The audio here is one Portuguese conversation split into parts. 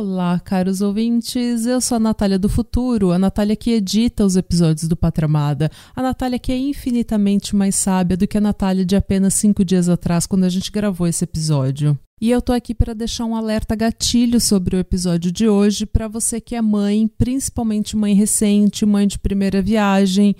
Olá, caros ouvintes. Eu sou a Natália do Futuro, a Natália que edita os episódios do Patramada, a Natália que é infinitamente mais sábia do que a Natália de apenas cinco dias atrás, quando a gente gravou esse episódio. E eu tô aqui para deixar um alerta gatilho sobre o episódio de hoje para você que é mãe, principalmente mãe recente, mãe de primeira viagem.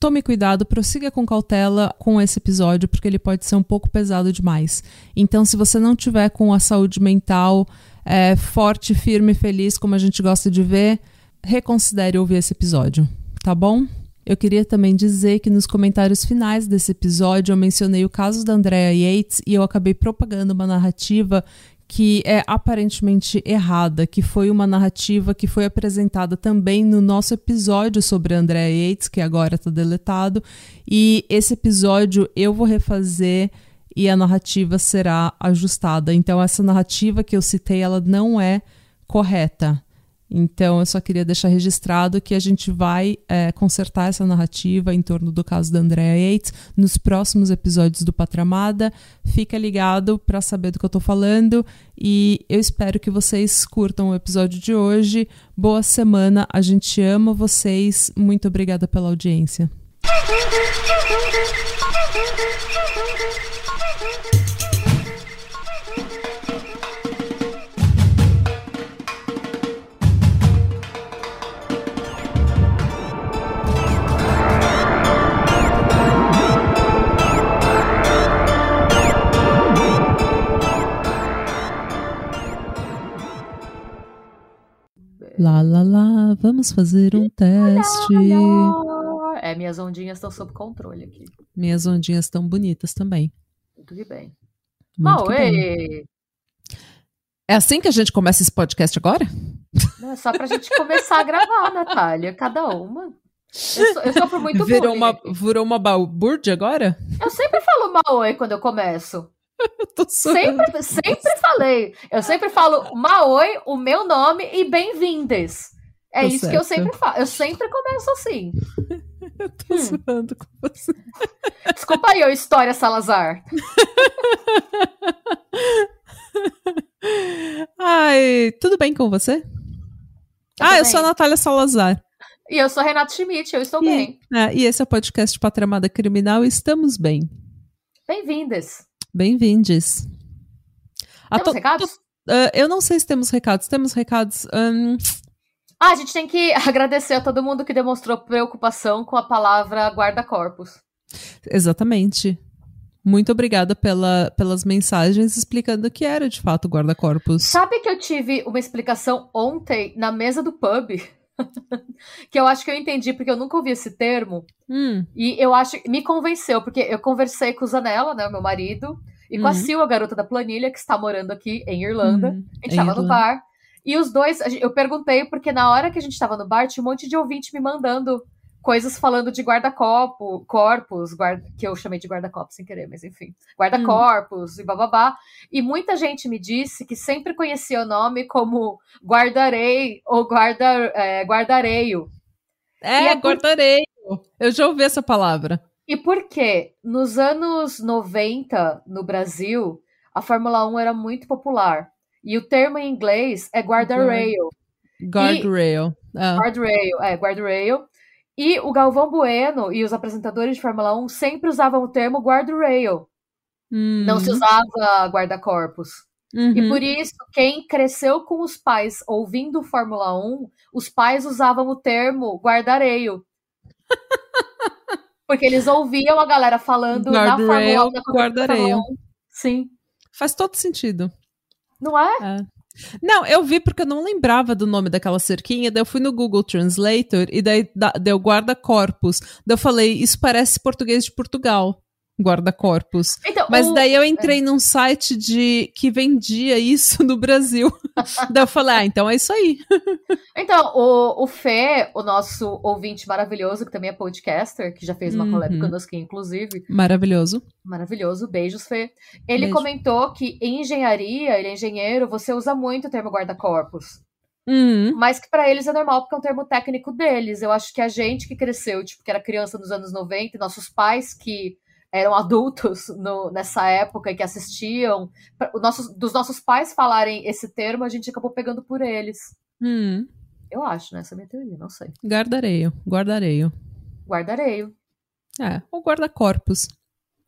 Tome cuidado, prossiga com cautela com esse episódio, porque ele pode ser um pouco pesado demais. Então, se você não tiver com a saúde mental é, forte, firme feliz, como a gente gosta de ver, reconsidere ouvir esse episódio, tá bom? Eu queria também dizer que nos comentários finais desse episódio eu mencionei o caso da Andrea Yates e eu acabei propagando uma narrativa que é aparentemente errada, que foi uma narrativa que foi apresentada também no nosso episódio sobre Andrea Yates, que agora está deletado, e esse episódio eu vou refazer e a narrativa será ajustada. Então essa narrativa que eu citei, ela não é correta. Então, eu só queria deixar registrado que a gente vai é, consertar essa narrativa em torno do caso da Andrea Yates nos próximos episódios do Patramada. Fica ligado para saber do que eu estou falando e eu espero que vocês curtam o episódio de hoje. Boa semana, a gente ama vocês. Muito obrigada pela audiência. Lá, lá, lá, vamos fazer um teste. É, minhas ondinhas estão sob controle aqui. Minhas ondinhas estão bonitas também. Muito que bem. Muito Bom, que bem. É assim que a gente começa esse podcast agora? não é só pra gente começar a gravar, Natália, cada uma. Eu sou, eu sofro muito Virou bullying uma, virou uma balbúrdia agora? Eu sempre falo Maoi quando eu começo. Eu tô. Sempre, sempre falei. Eu sempre falo Maoi, o meu nome e bem-vindes. É Tá isso que eu certo. sempre falo. Eu sempre começo assim. Eu tô Hum. zoando com você. Desculpa aí, ô História Salazar. Ai, tudo bem com você? ah, tô eu sou a bem. Natália Salazar. E eu sou Renato Schmidt, eu estou bem. É, e esse é o podcast Patramada Criminal e estamos bem. Bem-vindes. Bem-vindes. Temos recados? ah, eu não sei se temos recados. Temos recados. hum, Ah, a gente tem que agradecer a todo mundo que demonstrou preocupação com a palavra guarda-corpos. exatamente. Muito obrigada pela, pelas mensagens explicando o que era de fato guarda-corpos. Sabe que eu tive uma explicação ontem na mesa do pub? que eu acho que eu entendi, porque eu nunca ouvi esse termo. Hum, E eu acho me convenceu, porque eu conversei com o Zanella, né, o meu marido, e com a Uhum. Sil, a garota da planilha, que está morando aqui em Irlanda. hum, A gente em tava no bar. E os dois, eu perguntei, porque na hora que a gente tava no bar, tinha um monte de ouvinte me mandando coisas falando de guarda-copo, corpos, guarda, que eu chamei de guarda-copo sem querer, mas enfim. Guarda-corpos e bababá. E muita gente me disse que sempre conhecia o nome como guardarei ou guarda, é, guardareio. É, é por- guardareio. Eu já ouvi essa palavra. E por quê? Nos anos 90, no Brasil, a Fórmula 1 era muito popular. E o termo em inglês é guarda-rail. Guardrail. Ah, Guardrail, é, guardrail. E o Galvão Bueno e os apresentadores de Fórmula 1 sempre usavam o termo guardrail. hum, Não se usava guarda-corpos. uhum. E por isso, quem cresceu com os pais ouvindo Fórmula 1, os pais usavam o termo guardareio. Porque eles ouviam a galera falando na Guardrail, Fórmula 1. na corrida da guardareio. Fórmula 1. Sim. Faz todo sentido. Não é? É. Não, eu vi porque eu não lembrava do nome daquela cerquinha, daí eu fui no Google Translator e daí da- deu guarda-corpos. Daí eu falei, isso parece português de Portugal, guarda-corpos. Então, Mas o- daí eu entrei num site de que vendia isso no Brasil. daí eu falei, ah, então é isso aí. Então, o, o Fê, o nosso ouvinte maravilhoso, que também é podcaster, que já fez uma Uhum. collab conosco, inclusive, Maravilhoso. maravilhoso, beijos, Fê. Ele Beijo. comentou que em engenharia, ele é engenheiro, você usa muito o termo guarda-corpos. Hum, Mas que pra eles é normal, porque é um termo técnico deles. Eu acho que a gente que cresceu, tipo, que era criança nos anos 90, e nossos pais que eram adultos no, nessa época e que assistiam, pra, nossos, dos nossos pais falarem esse termo, a gente acabou pegando por eles. Hum. Eu acho, né? Essa é a minha teoria, não sei. Guardareio, guardareio. Guardareio. É, ou guarda-corpos.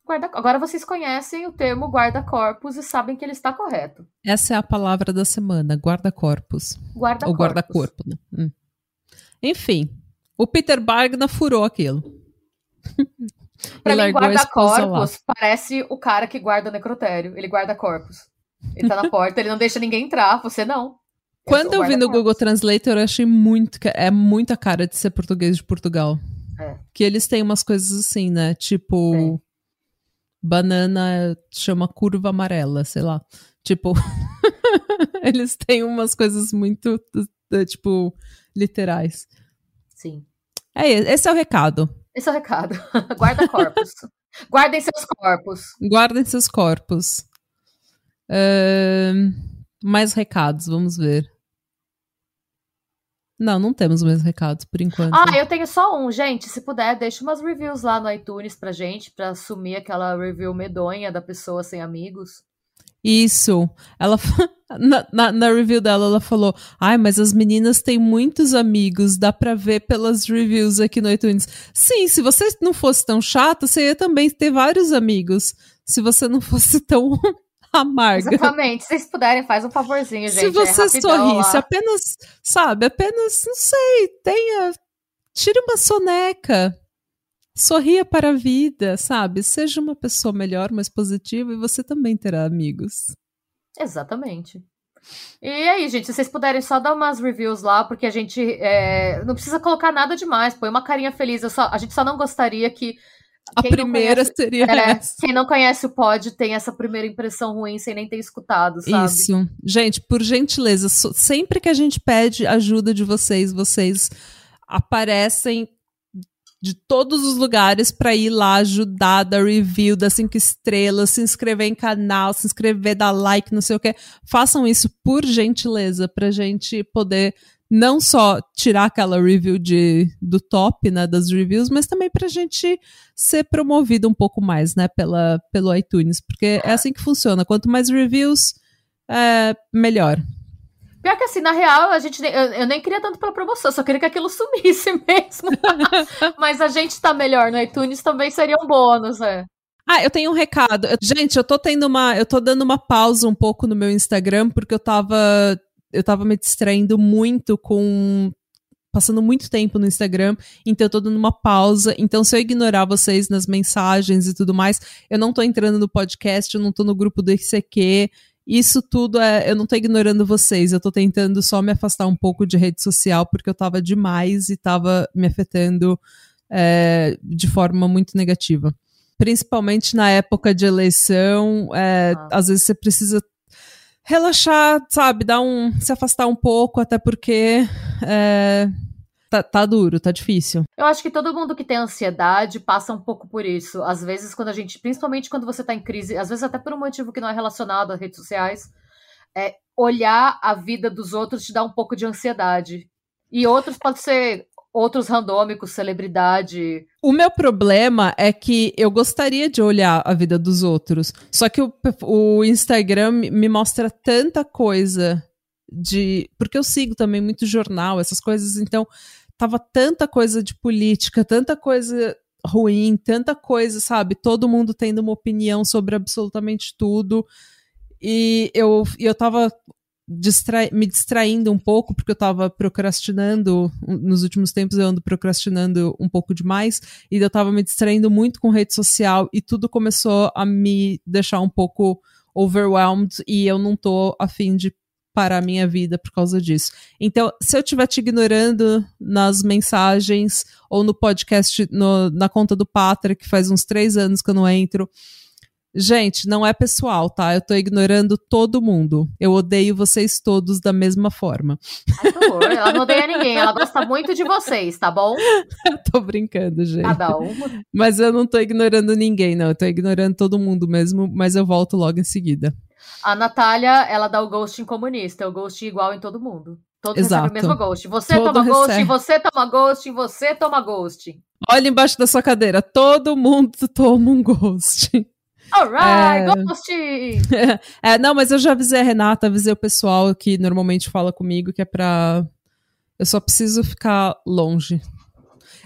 Guarda... Agora vocês conhecem o termo guarda-corpos e sabem que ele está correto. Essa é a palavra da semana, guarda-corpos. Guarda-corpos. Ou guarda-corpo, né? Hum. Enfim, o Peter Bagna furou aquilo. Pra mim, guarda-corpos parece o cara que guarda o necrotério. Ele guarda corpos. Ele tá na porta, ele não deixa ninguém entrar. Você não. Quando sou eu vi no. Google Translator, eu achei muito. É muita cara de ser português de Portugal. É. Que eles têm umas coisas assim, né? Tipo. Tem. Banana chama curva amarela, sei lá. Tipo. eles têm umas coisas muito, tipo, literais. Sim. É, esse é o recado. Esse é o recado. Guarda-corpos. Guardem seus corpos. Guardem seus corpos. Ahn, mais recados, vamos ver. Não, não temos mais recados por enquanto. Ah, eu tenho só um, gente. Se puder, deixa umas reviews lá no iTunes pra gente, pra assumir aquela review medonha da pessoa sem amigos. Isso. Ela na, na, na review dela ela falou: "Ai, mas as meninas têm muitos amigos, dá pra ver pelas reviews aqui no iTunes". Sim, se você não fosse tão chata, você ia também ter vários amigos. Se você não fosse tão amarga. Exatamente. Se vocês puderem, faz um favorzinho, gente. Se você é sorrisse, apenas, sabe, apenas, não sei, tenha, tire uma soneca. Sorria para a vida, sabe? Seja uma pessoa melhor, mais positiva e você também terá amigos. Exatamente. E aí, gente, se vocês puderem só dar umas reviews lá, porque a gente é, não precisa colocar nada demais, põe uma carinha feliz. só- a gente só não gostaria que A primeira conhece- seria é, essa. quem não conhece o pod tem essa primeira impressão ruim sem nem ter escutado, sabe? Isso. Gente, por gentileza, sempre que a gente pede ajuda de vocês, vocês aparecem de todos os lugares para ir lá ajudar, dar review, dar cinco estrelas, se inscrever em canal, se inscrever, dar like, não sei o que. Façam isso por gentileza, pra gente poder não só tirar aquela review de, do top, né, das reviews, mas também pra gente ser promovido um pouco mais, né, pela, pelo iTunes, porque é assim que funciona. Quanto mais reviews, é, melhor. Pior que assim, na real, a gente eu, eu nem queria tanto pela promoção, só queria que aquilo sumisse mesmo. Mas a gente tá melhor no iTunes também seria um bônus, é. Ah, eu tenho um recado. Eu- Gente, eu tô tendo uma. Eu tô dando uma pausa um pouco no meu Instagram, porque eu tava. Eu tava me distraindo muito com. Passando muito tempo no Instagram, então eu tô dando uma pausa. Então, se eu ignorar vocês nas mensagens e tudo mais, eu não tô entrando no podcast, eu não tô no grupo do ICQ. Isso tudo é. Eu não tô ignorando vocês, eu tô tentando só me afastar um pouco de rede social, porque eu tava demais e tava me afetando é, de forma muito negativa principalmente na época de eleição, é, Ah. às vezes você precisa relaxar, sabe, dar um, se afastar um pouco, até porque é, tá, tá duro, tá difícil. Eu acho que todo mundo que tem ansiedade passa um pouco por isso. Às vezes, quando a gente, principalmente quando você tá em crise, às vezes até por um motivo que não é relacionado às redes sociais, é olhar a vida dos outros te dá um pouco de ansiedade. E outros pode ser outros randômicos, celebridade. O meu problema é que eu gostaria de olhar a vida dos outros, só que o, o Instagram me mostra tanta coisa de. Porque eu sigo também muito jornal, essas coisas, então tava tanta coisa de política, tanta coisa ruim, tanta coisa, sabe? Todo mundo tendo uma opinião sobre absolutamente tudo. E eu, eu tava distra me distraindo um pouco, porque eu tava procrastinando. Nos últimos tempos eu ando procrastinando um pouco demais. E eu tava me distraindo muito com rede social e tudo começou a me deixar um pouco overwhelmed e eu não tô afim de parar a minha vida por causa disso. Então, se eu estiver te ignorando nas mensagens ou no podcast, no, na conta do Patra, que faz uns três anos que eu não entro, Gente, não é pessoal, tá? Eu tô ignorando todo mundo. Eu odeio vocês todos da mesma forma. Ai, que horror. Ela não odeia ninguém, ela gosta muito de vocês, tá bom? tô brincando, gente. Cada um. Mas eu não tô ignorando ninguém, não. Eu tô ignorando todo mundo mesmo, mas eu volto logo em seguida. A Natália, ela dá o ghosting comunista, o ghosting igual em todo mundo. Todos Exato. recebem o mesmo ghost. Você Todo toma ghost, recebe. você toma ghost, você toma ghost. Olha embaixo da sua cadeira. Todo mundo toma um ghost. Alright, É. ghost! É, não, mas eu já avisei a Renata, avisei o pessoal que normalmente fala comigo que é pra. Eu só preciso ficar longe.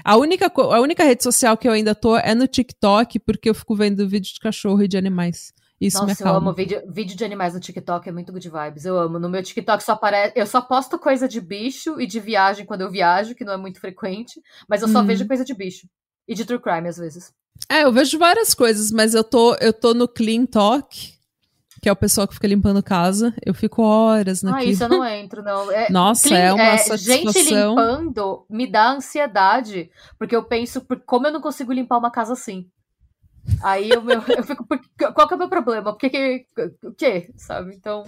A única, a única rede social que eu ainda tô é no TikTok, porque eu fico vendo vídeo de cachorro e de animais. Isso me Nossa, eu acalma. amo vídeo, vídeo de animais no TikTok, é muito good vibes. Eu amo. No meu TikTok só aparece. Eu só posto coisa de bicho e de viagem quando eu viajo, que não é muito frequente. Mas eu só Uhum. vejo coisa de bicho. E de true crime, às vezes. É, eu vejo várias coisas, mas eu tô, eu tô no Clean Talk, que é o pessoal que fica limpando casa. Eu fico horas Ah, naquilo. isso eu não entro, não. É, Nossa, clean- é uma gente satisfação. limpando me dá ansiedade, porque eu penso, por- como eu não consigo limpar uma casa assim? Aí eu, eu, eu fico, qual que é o meu problema? Por que que, o quê, sabe? Então...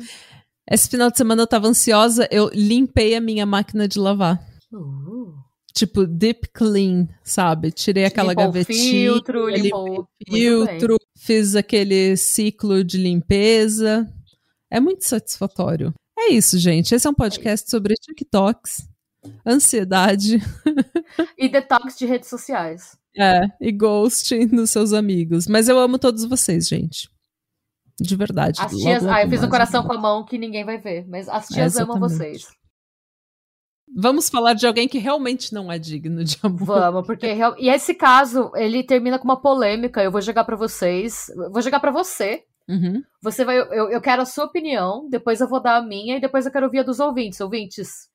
Esse final de semana eu tava ansiosa, eu limpei a minha máquina de lavar. Uh, Tipo, deep clean, sabe? Tirei aquela limpou o gavetinha, filtro, limpei limpou... o filtro, fiz aquele ciclo de limpeza. É muito satisfatório. É isso, gente. Esse é um podcast sobre TikToks, ansiedade E detox de redes sociais. é, e ghosting nos seus amigos. Mas eu amo todos vocês, gente. De verdade. As Logo, tias. logo ah, eu fiz um mais. coração com a mão que ninguém vai ver, mas as tias amam exatamente. vocês. Vamos falar de alguém que realmente não é digno de amor. Vamos, porque real- e esse caso, ele termina com uma polêmica. Eu vou jogar pra vocês, vou jogar pra você. Uhum. Você vai, eu, eu quero a sua opinião, depois eu vou dar a minha e depois eu quero ouvir a dos ouvintes. Ouvintes,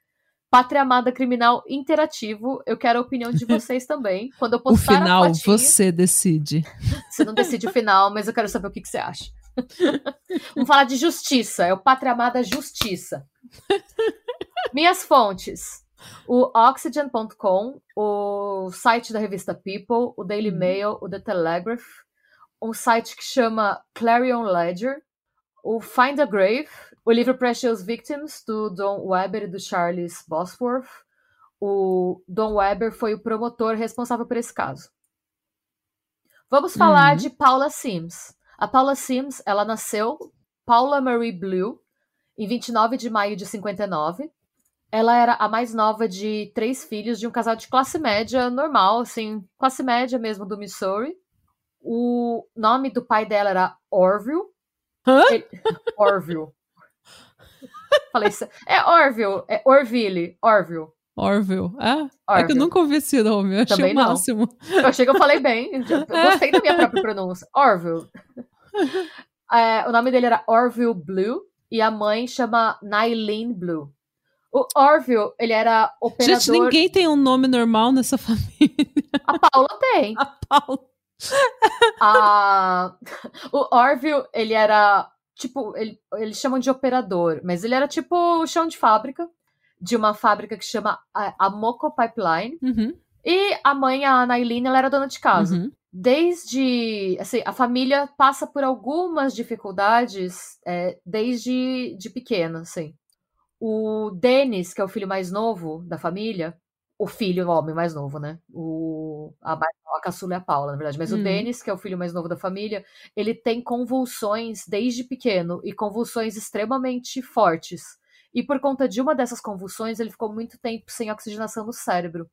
Pátria Amada Criminal Interativo, eu quero a opinião de vocês também. Quando eu O postar final, a fotinha, você decide. você não decide o final, mas eu quero saber o que, que você acha. Vamos falar de justiça, é o Pátria Amada Justiça. Minhas fontes. O Oxygen.com, o site da revista People, o Daily Uhum. Mail, o The Telegraph, um site que chama Clarion Ledger, o Find a Grave, o livro Precious Victims, do Don Weber e do Charles Bosworth. O Don Weber foi o promotor responsável por esse caso. Vamos falar Uhum. de Paula Sims. A Paula Sims, ela nasceu Paula Marie Blue em 29 de maio de 59. Ela era a mais nova de três filhos de um casal de classe média normal, assim, classe média mesmo do Missouri. O nome do pai dela era Orville. Hã? Ele- Orville. Falei isso. É Orville, é Orville, Orville. Orville. É? É que eu Orville. nunca ouvi esse nome. Eu achei Também o não. máximo. Eu achei que eu falei bem. Eu gostei da minha própria pronúncia. Orville. É, o nome dele era Orville Blue e a mãe chama Nylene Blue. O Orville, ele era operador. Gente, ninguém tem um nome normal nessa família. A Paula tem. A Paula. A... O Orville, ele era tipo, ele, eles chamam de operador, mas ele era tipo o chão de fábrica de uma fábrica que chama a, Moco Pipeline. Uhum, E a mãe, a Nailene, ela era dona de casa. uhum. Desde, assim, a família passa por algumas dificuldades é, desde de pequena, assim. O Denis, que é o filho mais novo da família, o filho, o homem mais novo, né? O, a, a caçula é a Paula, na verdade. Mas Hum. o Denis, que é o filho mais novo da família, ele tem convulsões desde pequeno e convulsões extremamente fortes. E por conta de uma dessas convulsões, ele ficou muito tempo sem oxigenação no cérebro.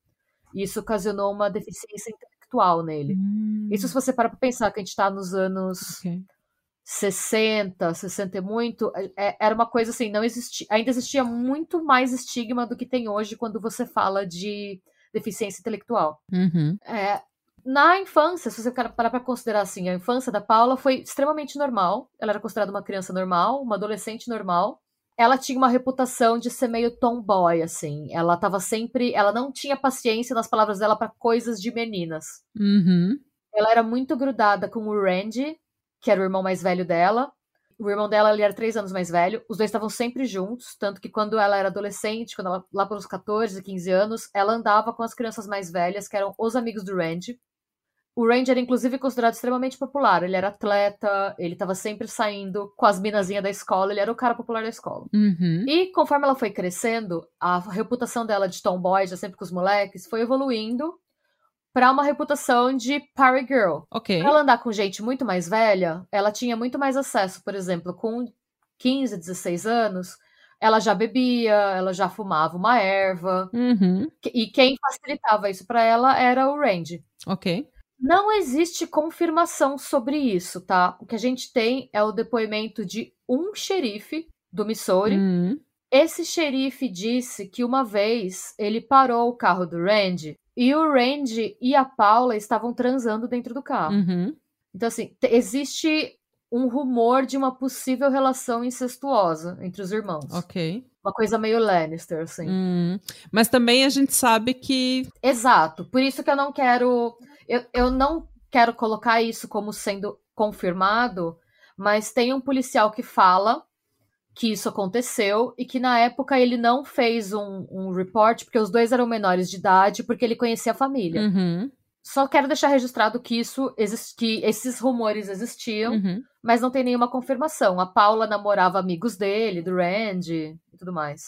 E isso ocasionou uma deficiência intelectual nele. Hum, Isso se você parar pra pensar que a gente tá nos anos ok. 60, 60 e muito, é- era uma coisa assim, não existia, ainda existia muito mais estigma do que tem hoje quando você fala de deficiência intelectual. Uhum. É, na infância, se você parar pra considerar assim, a infância da Paula foi extremamente normal. Ela era considerada uma criança normal, uma adolescente normal. Ela tinha uma reputação de ser meio tomboy, assim. Ela tava sempre. Ela não tinha paciência, nas palavras dela, pra coisas de meninas. Uhum. Ela era muito grudada com o Randy, que era o irmão mais velho dela. O irmão dela ele era três anos mais velho. Os dois estavam sempre juntos, tanto que quando ela era adolescente, quando ela, lá pelos 14, 15 anos, ela andava com as crianças mais velhas, que eram os amigos do Randy. O Randy era inclusive considerado extremamente popular. Ele era atleta, ele estava sempre saindo com as minazinhas da escola, ele era o cara popular da escola. Uhum. E conforme ela foi crescendo, a reputação dela de tomboy, já sempre com os moleques, foi evoluindo pra uma reputação de party girl. Ok. Pra ela andar com gente muito mais velha, ela tinha muito mais acesso, por exemplo, com 15, 16 anos, ela já bebia, ela já fumava uma erva. Uhum. E quem facilitava isso para ela era o Randy. Ok. Não existe confirmação sobre isso, tá? O que a gente tem é o depoimento de um xerife do Missouri. Uhum. Esse xerife disse que uma vez ele parou o carro do Randy e o Randy e a Paula estavam transando dentro do carro. Uhum. Então, assim, existe um rumor de uma possível relação incestuosa entre os irmãos. Ok. Uma coisa meio Lannister, assim. Hum. Mas também a gente sabe que. Exato. Por isso que eu não quero. Eu, eu não quero colocar isso como sendo confirmado, mas tem um policial que fala que isso aconteceu e que na época ele não fez um, um report porque os dois eram menores de idade, porque ele conhecia a família. Uhum. Só quero deixar registrado que isso que esses rumores existiam, Uhum. mas não tem nenhuma confirmação. A Paula namorava amigos dele, do Randy e tudo mais.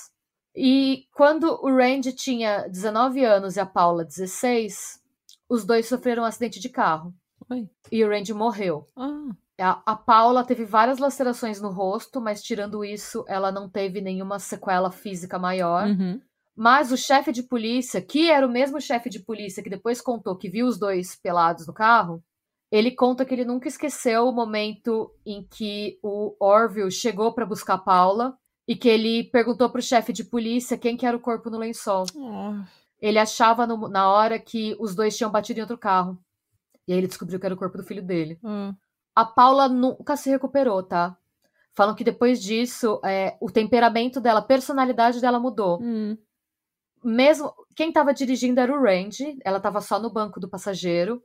E quando o Randy tinha 19 anos e a Paula 16, os dois sofreram um acidente de carro. Oi. E o Randy morreu. Ah. A, a Paula teve várias lacerações no rosto, mas tirando isso, ela não teve nenhuma sequela física maior. Uhum. Mas o chefe de polícia, que era o mesmo chefe de polícia que depois contou que viu os dois pelados no carro, ele conta que ele nunca esqueceu o momento em que o Orville chegou para buscar a Paula e que ele perguntou pro chefe de polícia quem que era o corpo no lençol. Oh. Ele achava no- na hora que os dois tinham batido em outro carro. E aí ele descobriu que era o corpo do filho dele. Ah. A Paula nunca se recuperou, tá? Falam que depois disso, é, o temperamento dela, a personalidade dela mudou. Hum. Mesmo quem tava dirigindo era o Randy, ela tava só no banco do passageiro,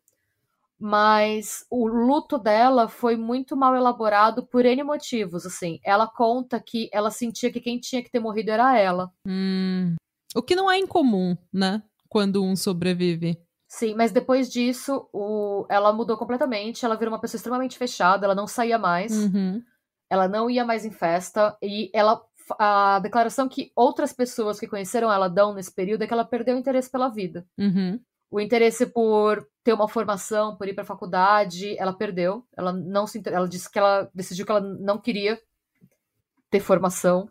mas o luto dela foi muito mal elaborado por N motivos, assim. Ela conta que ela sentia que quem tinha que ter morrido era ela. Hum. O que não é incomum, né? Quando um sobrevive. Sim, mas depois disso, o... ela mudou completamente, ela virou uma pessoa extremamente fechada, ela não saía mais. Uhum. ela não ia mais em festa e ela a declaração que outras pessoas que conheceram ela dão nesse período é que ela perdeu o interesse pela vida. Uhum. O interesse por ter uma formação, por ir para faculdade, ela perdeu. Ela não se ela disse que ela decidiu que ela não queria ter formação.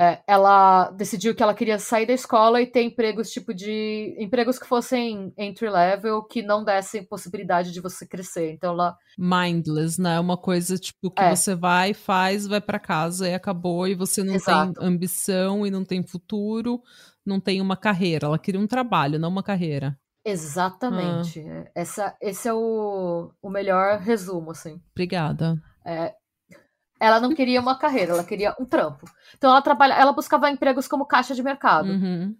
É, ela decidiu que ela queria sair da escola e ter empregos tipo de empregos que fossem entry level, que não dessem possibilidade de você crescer. Então ela Mindless, né? Uma coisa tipo que É. você vai, faz, vai pra casa e acabou, e você não Exato. tem ambição e não tem futuro, não tem uma carreira. Ela queria um trabalho, não uma carreira. Exatamente. Essa, esse é o, o melhor resumo, assim. Obrigada. Ela não queria uma carreira, ela queria um trampo. Então ela trabalha, ela buscava empregos como caixa de mercado. Uhum.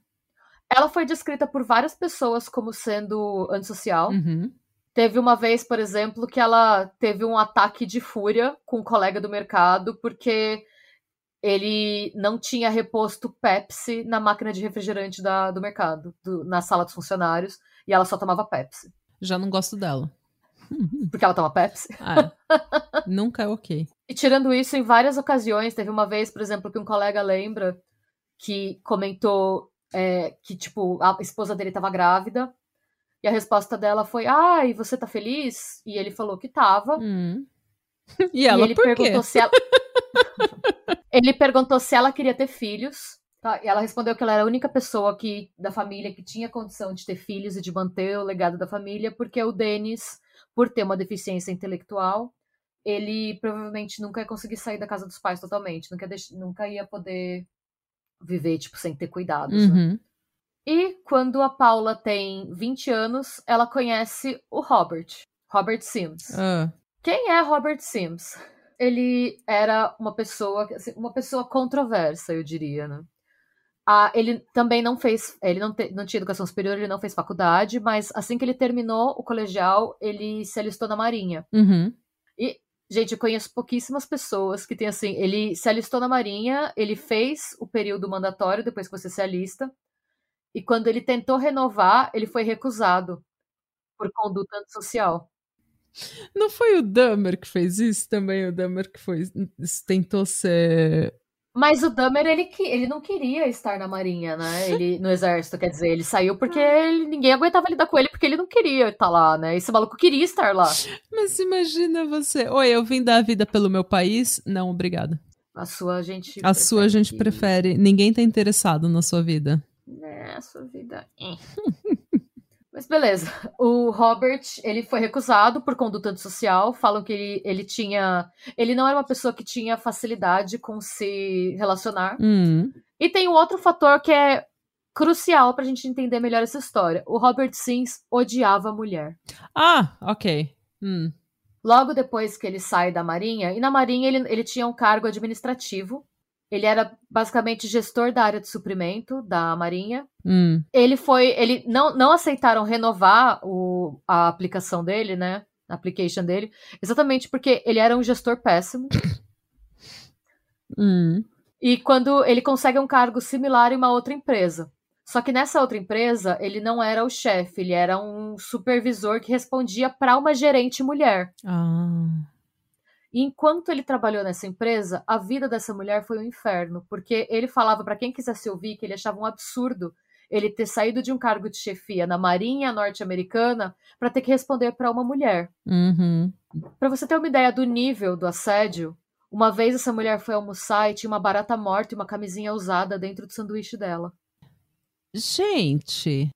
Ela foi descrita por várias pessoas como sendo antissocial. Uhum. Teve uma vez, por exemplo, que ela teve um ataque de fúria com um colega do mercado porque ele não tinha reposto Pepsi na máquina de refrigerante da- do mercado, do- na sala dos funcionários, e ela só tomava Pepsi. Já não gosto dela. Porque ela toma Pepsi. Ah, nunca é ok. E tirando isso, em várias ocasiões, teve uma vez, por exemplo, que um colega lembra que comentou é, que, tipo, a esposa dele estava grávida, e a resposta dela foi, ai, você tá feliz? E ele falou que tava. Hum. E ela, e ele por quê? perguntou se ela. ele perguntou se ela queria ter filhos. Tá? E ela respondeu que ela era a única pessoa que, da família que tinha condição de ter filhos e de manter o legado da família, porque o Denis, por ter uma deficiência intelectual, ele provavelmente nunca ia conseguir sair da casa dos pais totalmente, nunca, nunca ia poder viver, tipo, sem ter cuidados. né? Uhum. E quando a Paula tem 20 anos, ela conhece o Robert, Robert Sims. Ah, Quem é Robert Sims? Ele era uma pessoa, assim, uma pessoa controversa, eu diria, né? Ah, ele também não fez, ele não, te- não tinha educação superior, ele não fez faculdade, mas assim que ele terminou o colegial, ele se alistou na Marinha. uhum. Gente, eu conheço pouquíssimas pessoas que tem assim, ele se alistou na Marinha, ele fez o período mandatório depois que você se alista, e quando ele tentou renovar, ele foi recusado por conduta antissocial. Não foi o Dahmer que fez isso também? O Dahmer que foi, tentou ser. Mas o Dahmer, ele, que- ele não queria estar na marinha, né? Ele, no exército, quer dizer, ele saiu porque ele- ninguém aguentava lidar com ele, porque ele não queria estar lá, né? Esse maluco queria estar lá. Mas imagina você. Oi, eu vim dar a vida pelo meu país? Não, obrigada. A sua gente. A sua gente que... prefere. Ninguém tá interessado na sua vida. É, a sua vida. É. Mas beleza. O Robert, ele foi recusado por conduta antissocial. Falam que ele, ele tinha. Ele não era uma pessoa que tinha facilidade com se relacionar. Hum. E tem um outro fator que é crucial pra gente entender melhor essa história. O Robert Sims odiava a mulher. Ah, ok. Hum. Logo depois que ele sai da Marinha, e na Marinha ele, ele tinha um cargo administrativo. Ele era basicamente gestor da área de suprimento da Marinha. Hum. Ele foi. Ele não, não aceitaram renovar o, a aplicação dele, né? A application dele, exatamente porque ele era um gestor péssimo. Hum. E quando ele consegue um cargo similar em uma outra empresa. Só que nessa outra empresa, ele não era o chefe, ele era um supervisor que respondia para uma gerente mulher. Ah. E enquanto ele trabalhou nessa empresa, a vida dessa mulher foi um inferno, porque ele falava para quem quisesse ouvir que ele achava um absurdo ele ter saído de um cargo de chefia na Marinha norte-americana para ter que responder para uma mulher. Uhum. Para você ter uma ideia do nível do assédio, uma vez essa mulher foi almoçar e tinha uma barata morta e uma camisinha usada dentro do sanduíche dela. Gente.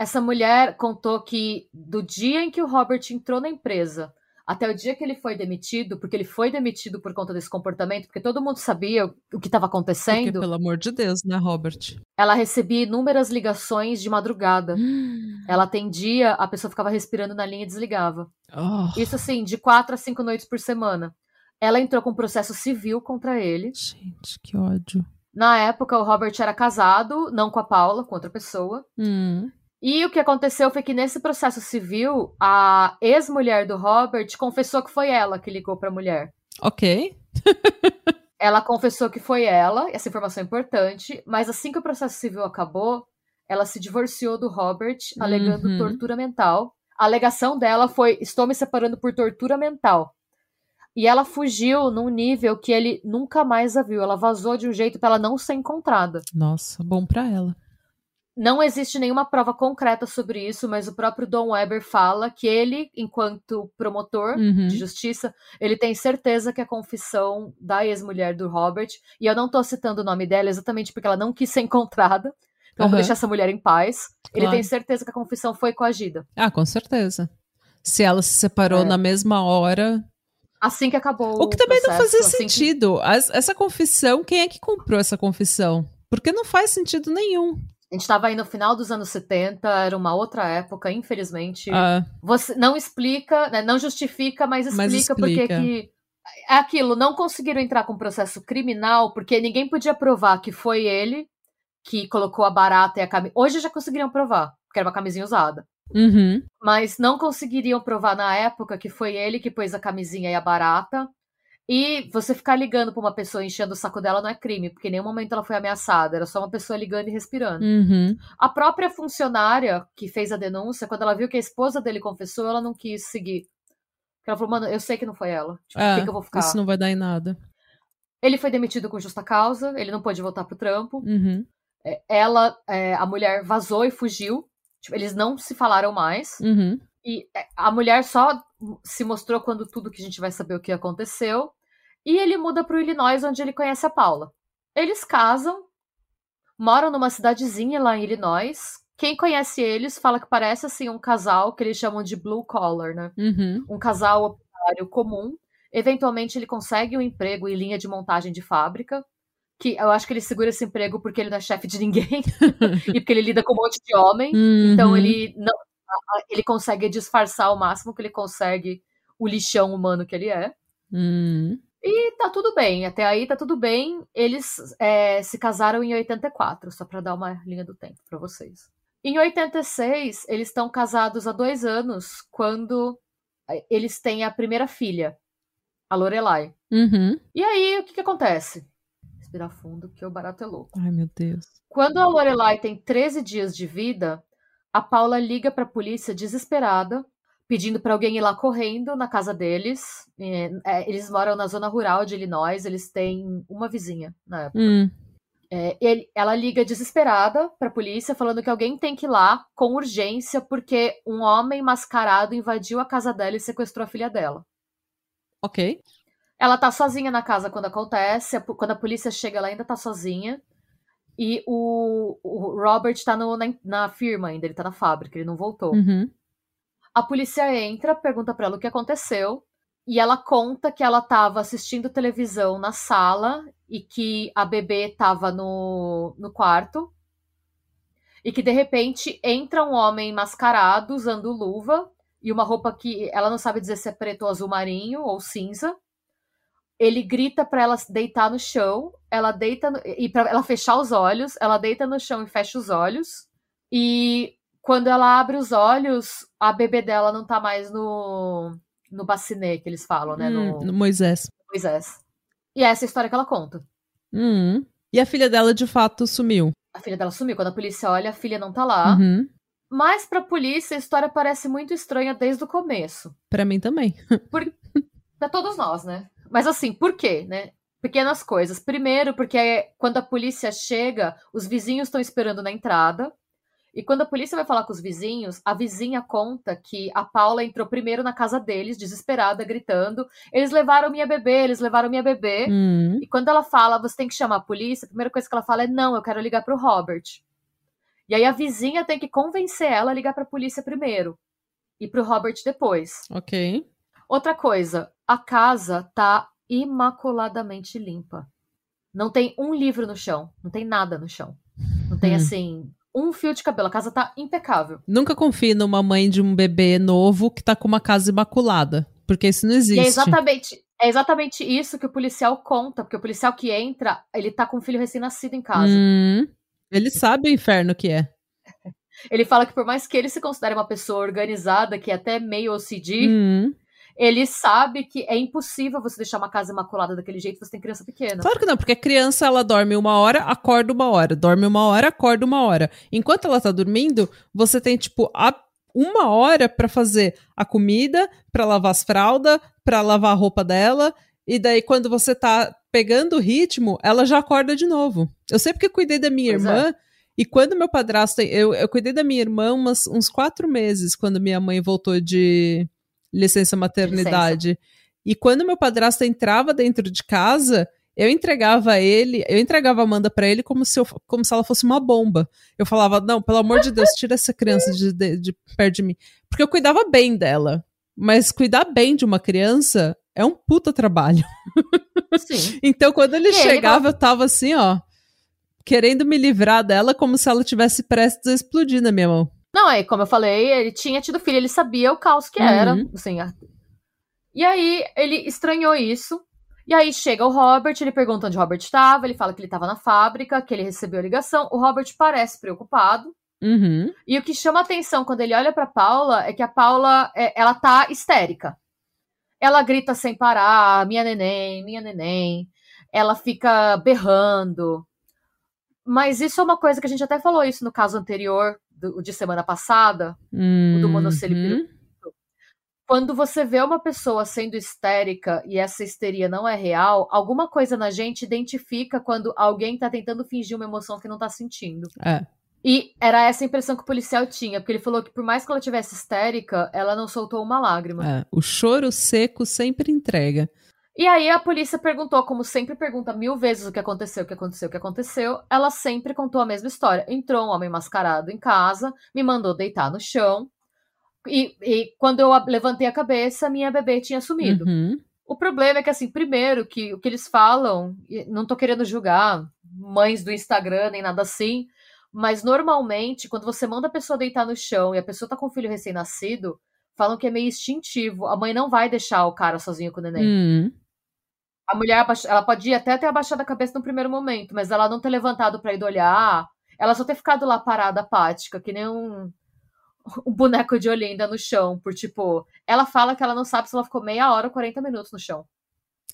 Essa mulher contou que do dia em que o Robert entrou na empresa até o dia que ele foi demitido, porque ele foi demitido por conta desse comportamento, porque todo mundo sabia o que estava acontecendo. Porque, pelo amor de Deus, né, Robert? Ela recebia inúmeras ligações de madrugada. Ela atendia, a pessoa ficava respirando na linha e desligava. Oh, Isso assim, de quatro a cinco noites por semana. Ela entrou com um processo civil contra ele. gente, que ódio. Na época, o Robert era casado, não com a Paula, com outra pessoa. Hum. E o que aconteceu foi que nesse processo civil, a ex-mulher do Robert confessou que foi ela que ligou para a mulher. Ok. Ela confessou que foi ela, essa informação é importante, mas assim que o processo civil acabou, ela se divorciou do Robert, alegando Uhum. tortura mental. A alegação dela foi: estou me separando por tortura mental. E ela fugiu num nível que ele nunca mais a viu. Ela vazou de um jeito para ela não ser encontrada. Nossa, bom pra ela. Não existe nenhuma prova concreta sobre isso, mas o próprio Don Weber fala que ele, enquanto promotor Uhum. de justiça, ele tem certeza que a confissão da ex-mulher do Robert, e eu não tô citando o nome dela exatamente porque ela não quis ser encontrada, então eu vou deixar essa mulher em paz. Ele Claro. tem certeza que a confissão foi coagida. Ah, com certeza. Se ela se separou É. na mesma hora. Assim que acabou O que também não processo, fazia assim que- sentido. As- essa confissão, quem é que comprou essa confissão? Porque não faz sentido nenhum. A gente tava aí no final dos anos 70, era uma outra época, infelizmente. Ah, Você não explica, né, não justifica, mas explica, Mas porque explica. que é aquilo, não conseguiram entrar com processo criminal porque ninguém podia provar que foi ele que colocou a barata e a camisa. Hoje já conseguiriam provar, porque era uma camisinha usada. uhum. Mas não conseguiriam provar na época que foi ele que pôs a camisinha e a barata. E você ficar ligando pra uma pessoa enchendo o saco dela não é crime, porque em nenhum momento ela foi ameaçada, era só uma pessoa ligando e respirando. Uhum. A própria funcionária que fez a denúncia, quando ela viu que a esposa dele confessou, ela não quis seguir. Ela falou, mano, eu sei que não foi ela. Tipo, por Ah, que, que eu vou ficar? isso não vai dar em nada. Ele foi demitido com justa causa, ele não pôde voltar pro trampo. Uhum. É, Ela, é, a mulher vazou e fugiu. Tipo, eles não se falaram mais. Uhum. E é, a mulher só se mostrou quando tudo que a gente vai saber o que aconteceu. E ele muda pro Illinois, onde ele conhece a Paula. Eles casam, moram numa cidadezinha lá em Illinois. Quem conhece eles fala que parece assim um casal que eles chamam de blue collar, né? Uhum. Um casal operário comum. Eventualmente ele consegue um emprego em linha de montagem de fábrica. Que eu acho que ele segura esse emprego porque ele não é chefe de ninguém e porque ele lida com um monte de homem. Então Uhum. ele não, ele consegue disfarçar ao máximo que ele consegue o lixão humano que ele é. Uhum. E tá tudo bem, até aí tá tudo bem. Eles é, se casaram em 84, só pra dar uma linha do tempo pra vocês. Em 86, eles estão casados há dois anos, quando é, eles têm a primeira filha, a Lorelai. Uhum. E aí, o que que acontece? Respirar fundo, que o barato é louco. Ai, meu Deus. Quando a Lorelai tem 13 dias de vida, a Paula liga para a polícia desesperada, pedindo para alguém ir lá correndo na casa deles. É, é, eles moram na zona rural de Illinois, eles têm uma vizinha na época. Hum. É, ele- ela liga desesperada para a polícia, falando que alguém tem que ir lá com urgência, porque um homem mascarado invadiu a casa dela e sequestrou a filha dela. Ok. Ela tá sozinha na casa quando acontece. Quando a polícia chega, ela ainda tá sozinha. E o, o Robert tá no, na, na, firma ainda, ele tá na fábrica, ele não voltou. Uhum. A polícia entra, pergunta pra ela o que aconteceu. E ela conta que ela tava assistindo televisão na sala e que a bebê tava no, no quarto. E que de repente entra um homem mascarado usando luva e uma roupa que ela não sabe dizer se é preto ou azul marinho ou cinza ele grita para ela deitar no chão, ela deita no, e para ela fechar os olhos, ela deita no chão e fecha os olhos. E quando ela abre os olhos, a bebê dela não tá mais no no bacinê que eles falam, né, hum, no, Moisés. Moisés. E é essa a história que ela conta. Hum. E a filha dela de fato sumiu. A filha dela sumiu. Quando a polícia olha, a filha não tá lá. Uhum. Mas pra polícia, a história parece muito estranha desde o começo. Para mim também. Por... pra todos nós, né? Mas assim, por quê, né? Pequenas coisas. Primeiro, porque quando a polícia chega, os vizinhos estão esperando na entrada. E quando a polícia vai falar com os vizinhos, a vizinha conta que a Paula entrou primeiro na casa deles, desesperada, gritando: Eles levaram minha bebê, eles levaram minha bebê. Hum. E quando ela fala, você tem que chamar a polícia, a primeira coisa que ela fala é: Não, eu quero ligar pro Robert. E aí a vizinha tem que convencer ela a ligar pra polícia primeiro. E pro Robert depois. Ok. Outra coisa, a casa tá imaculadamente limpa. Não tem um livro no chão, não tem nada no chão. Não tem hum. assim um fio de cabelo. A casa tá impecável. Nunca confie numa mãe de um bebê novo que tá com uma casa imaculada, porque isso não existe. E é exatamente, é exatamente isso que o policial conta, porque o policial que entra, ele tá com um filho recém-nascido em casa. Hum, ele sabe o inferno que é. Ele fala que por mais que ele se considere uma pessoa organizada, que é até meio OCD, hum ele sabe que é impossível você deixar uma casa imaculada daquele jeito, você tem criança pequena. Claro que não, porque a criança ela dorme uma hora, acorda uma hora, dorme uma hora, acorda uma hora. Enquanto ela tá dormindo, você tem tipo a uma hora para fazer a comida, para lavar as fraldas, para lavar a roupa dela, e daí quando você tá pegando o ritmo, ela já acorda de novo. Eu sei porque cuidei da minha pois irmã, é. e quando meu padrasto, eu, eu cuidei da minha irmã umas, uns quatro meses, quando minha mãe voltou de licença maternidade. Licença. E quando meu padrasto entrava dentro de casa, eu entregava ele, eu entregava a Amanda para ele como se, eu, como se ela fosse uma bomba. Eu falava, não, pelo amor de Deus, tira essa criança de, de, de perto de mim. Porque eu cuidava bem dela. Mas cuidar bem de uma criança é um puta trabalho. Sim. então, quando ele e chegava, ele... eu tava assim, ó, querendo me livrar dela como se ela tivesse prestes a explodir na minha mão. Não, é como eu falei, ele tinha tido filho, ele sabia o caos que era. Uhum. Assim, e aí ele estranhou isso. E aí chega o Robert, ele pergunta onde o Robert estava, ele fala que ele estava na fábrica, que ele recebeu a ligação. O Robert parece preocupado. Uhum. E o que chama atenção quando ele olha para Paula é que a Paula, é, ela tá histérica. Ela grita sem parar, minha neném, minha neném. Ela fica berrando. Mas isso é uma coisa que a gente até falou isso no caso anterior, do, de semana passada, uhum. o do monocílio quando você vê uma pessoa sendo histérica e essa histeria não é real, alguma coisa na gente identifica quando alguém tá tentando fingir uma emoção que não tá sentindo. É. E era essa impressão que o policial tinha, porque ele falou que por mais que ela tivesse histérica, ela não soltou uma lágrima. É, o choro seco sempre entrega. E aí a polícia perguntou, como sempre pergunta mil vezes o que aconteceu, o que aconteceu, o que aconteceu. Ela sempre contou a mesma história. Entrou um homem mascarado em casa, me mandou deitar no chão. E, e quando eu levantei a cabeça, minha bebê tinha sumido. Uhum. O problema é que, assim, primeiro, que o que eles falam, não tô querendo julgar mães do Instagram nem nada assim, mas normalmente, quando você manda a pessoa deitar no chão e a pessoa tá com um filho recém-nascido, falam que é meio instintivo. A mãe não vai deixar o cara sozinho com o neném. Uhum. A mulher, ela podia até ter abaixado a cabeça no primeiro momento, mas ela não ter levantado para ir olhar, ela só ter ficado lá parada, apática, que nem um, um boneco de Olinda no chão, por tipo. Ela fala que ela não sabe se ela ficou meia hora ou 40 minutos no chão.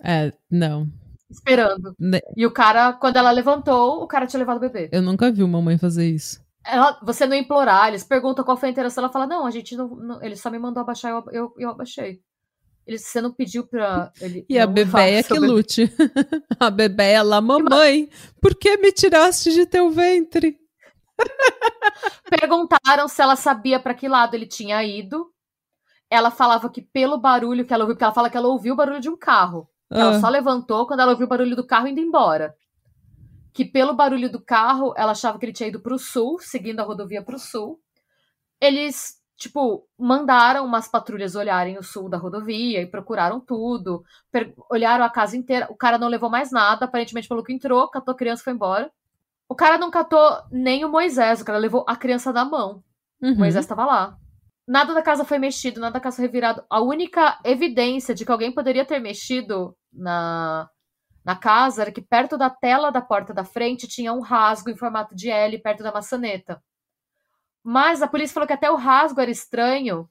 É, não. Esperando. Ne e o cara, quando ela levantou, o cara tinha levado o bebê. Eu nunca vi uma mãe fazer isso. Ela, você não implorar, eles perguntam qual foi a interação, ela fala, não, a gente não. não ele só me mandou abaixar, eu, eu, eu abaixei. Ele, você não pediu pra. Ele, e a bebê é que lute. a bebê é lá, mamãe, por que me tiraste de teu ventre? Perguntaram se ela sabia para que lado ele tinha ido. Ela falava que pelo barulho que ela ouviu, porque ela fala que ela ouviu o barulho de um carro. Ah. Ela só levantou quando ela ouviu o barulho do carro indo embora. Que pelo barulho do carro, ela achava que ele tinha ido para o sul, seguindo a rodovia para o sul. Eles, tipo, mandaram umas patrulhas olharem o sul da rodovia e procuraram tudo. Olharam a casa inteira. O cara não levou mais nada, aparentemente pelo que entrou, catou a criança e foi embora. O cara não catou nem o Moisés, o cara levou a criança na mão. Uhum. O Moisés estava lá. Nada da casa foi mexido, nada da casa foi revirado. A única evidência de que alguém poderia ter mexido na, na casa era que perto da tela da porta da frente tinha um rasgo em formato de L perto da maçaneta. Mas a polícia falou que até o rasgo era estranho,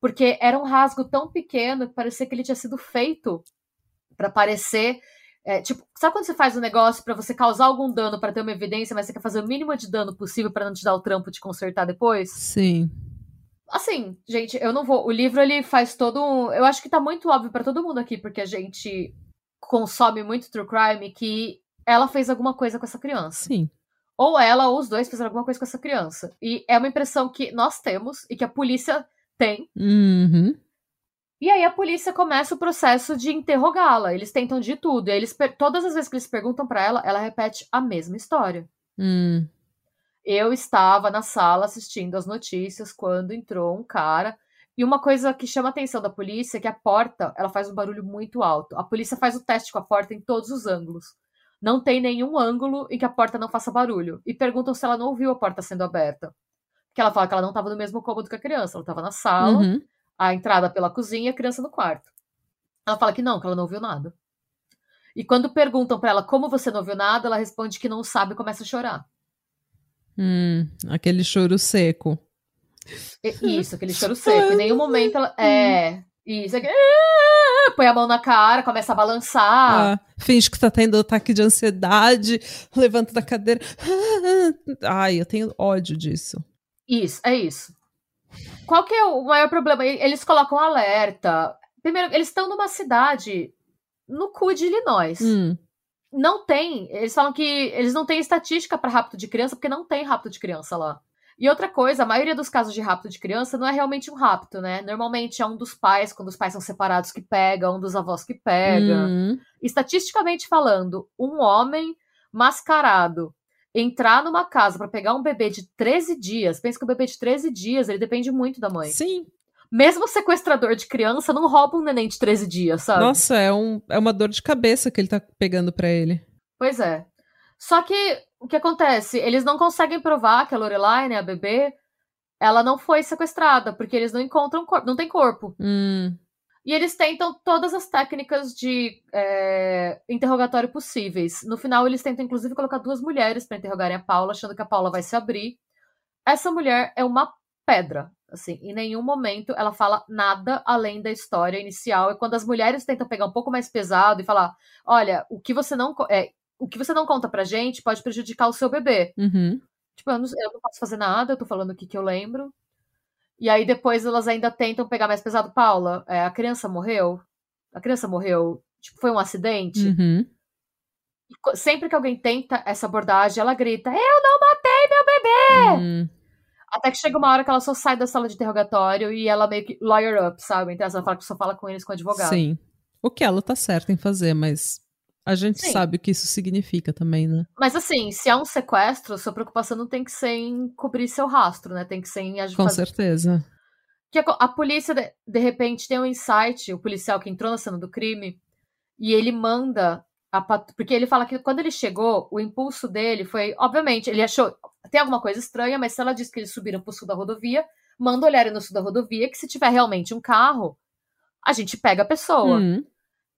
porque era um rasgo tão pequeno que parecia que ele tinha sido feito para parecer. É, tipo, sabe quando você faz um negócio para você causar algum dano para ter uma evidência, mas você quer fazer o mínimo de dano possível para não te dar o trampo de consertar depois? Sim. Assim, gente, eu não vou. O livro ele faz todo um. Eu acho que tá muito óbvio para todo mundo aqui, porque a gente consome muito true crime, que ela fez alguma coisa com essa criança. Sim. Ou ela ou os dois fizeram alguma coisa com essa criança. E é uma impressão que nós temos e que a polícia tem. Uhum. E aí a polícia começa o processo de interrogá-la. Eles tentam de tudo. E eles, todas as vezes que eles perguntam para ela, ela repete a mesma história. Hum. Eu estava na sala assistindo as notícias quando entrou um cara. E uma coisa que chama a atenção da polícia é que a porta ela faz um barulho muito alto. A polícia faz o teste com a porta em todos os ângulos. Não tem nenhum ângulo em que a porta não faça barulho. E perguntam se ela não ouviu a porta sendo aberta. Porque ela fala que ela não estava no mesmo cômodo que a criança. Ela estava na sala, uhum. a entrada pela cozinha e a criança no quarto. Ela fala que não, que ela não ouviu nada. E quando perguntam para ela como você não ouviu nada, ela responde que não sabe e começa a chorar. Hum, aquele choro seco. Isso, aquele choro seco. Em nenhum momento ela. É. Isso. Aqui, ah, põe a mão na cara, começa a balançar. Ah, finge que tá tendo ataque de ansiedade, levanta da cadeira. Ai, eu tenho ódio disso. Isso, é isso. Qual que é o maior problema? Eles colocam alerta. Primeiro, eles estão numa cidade no cu de Illinois. Hum não tem. Eles falam que eles não têm estatística para rapto de criança, porque não tem rapto de criança lá. E outra coisa, a maioria dos casos de rapto de criança não é realmente um rapto, né? Normalmente é um dos pais, quando os pais são separados, que pega, um dos avós que pega. Uhum. Estatisticamente falando, um homem mascarado entrar numa casa para pegar um bebê de 13 dias, pensa que o bebê de 13 dias, ele depende muito da mãe. Sim mesmo sequestrador de criança não rouba um neném de 13 dias, sabe? Nossa, é, um, é uma dor de cabeça que ele tá pegando para ele. Pois é. Só que o que acontece? Eles não conseguem provar que a Lorelai, né, a bebê, ela não foi sequestrada, porque eles não encontram corpo, não tem corpo. Hum. E eles tentam todas as técnicas de é, interrogatório possíveis. No final, eles tentam, inclusive, colocar duas mulheres para interrogarem a Paula, achando que a Paula vai se abrir. Essa mulher é uma pedra. Assim, em nenhum momento ela fala nada além da história inicial. E quando as mulheres tentam pegar um pouco mais pesado e falar, olha, o que você não é, o que você não conta pra gente pode prejudicar o seu bebê. Uhum. Tipo, eu não, eu não, posso fazer nada, eu tô falando o que, que eu lembro. E aí depois elas ainda tentam pegar mais pesado. Paula, é, a criança morreu? A criança morreu? Tipo, foi um acidente? Uhum. Sempre que alguém tenta essa abordagem, ela grita: Eu não matei meu bebê! Uhum. Até que chega uma hora que ela só sai da sala de interrogatório e ela meio que lawyer up, sabe? Então ela fala que só fala com eles com o advogado. Sim. O que ela tá certa em fazer, mas a gente Sim. sabe o que isso significa também, né? Mas assim, se é um sequestro, sua preocupação não tem que ser em cobrir seu rastro, né? Tem que ser em agir. Com fazer... certeza. Que a, a polícia, de, de repente, tem um insight, o policial que entrou na cena do crime, e ele manda Pat... Porque ele fala que quando ele chegou, o impulso dele foi, obviamente, ele achou tem alguma coisa estranha, mas se ela diz que eles subiram pro sul da rodovia, manda olharem no sul da rodovia que se tiver realmente um carro, a gente pega a pessoa. Uhum.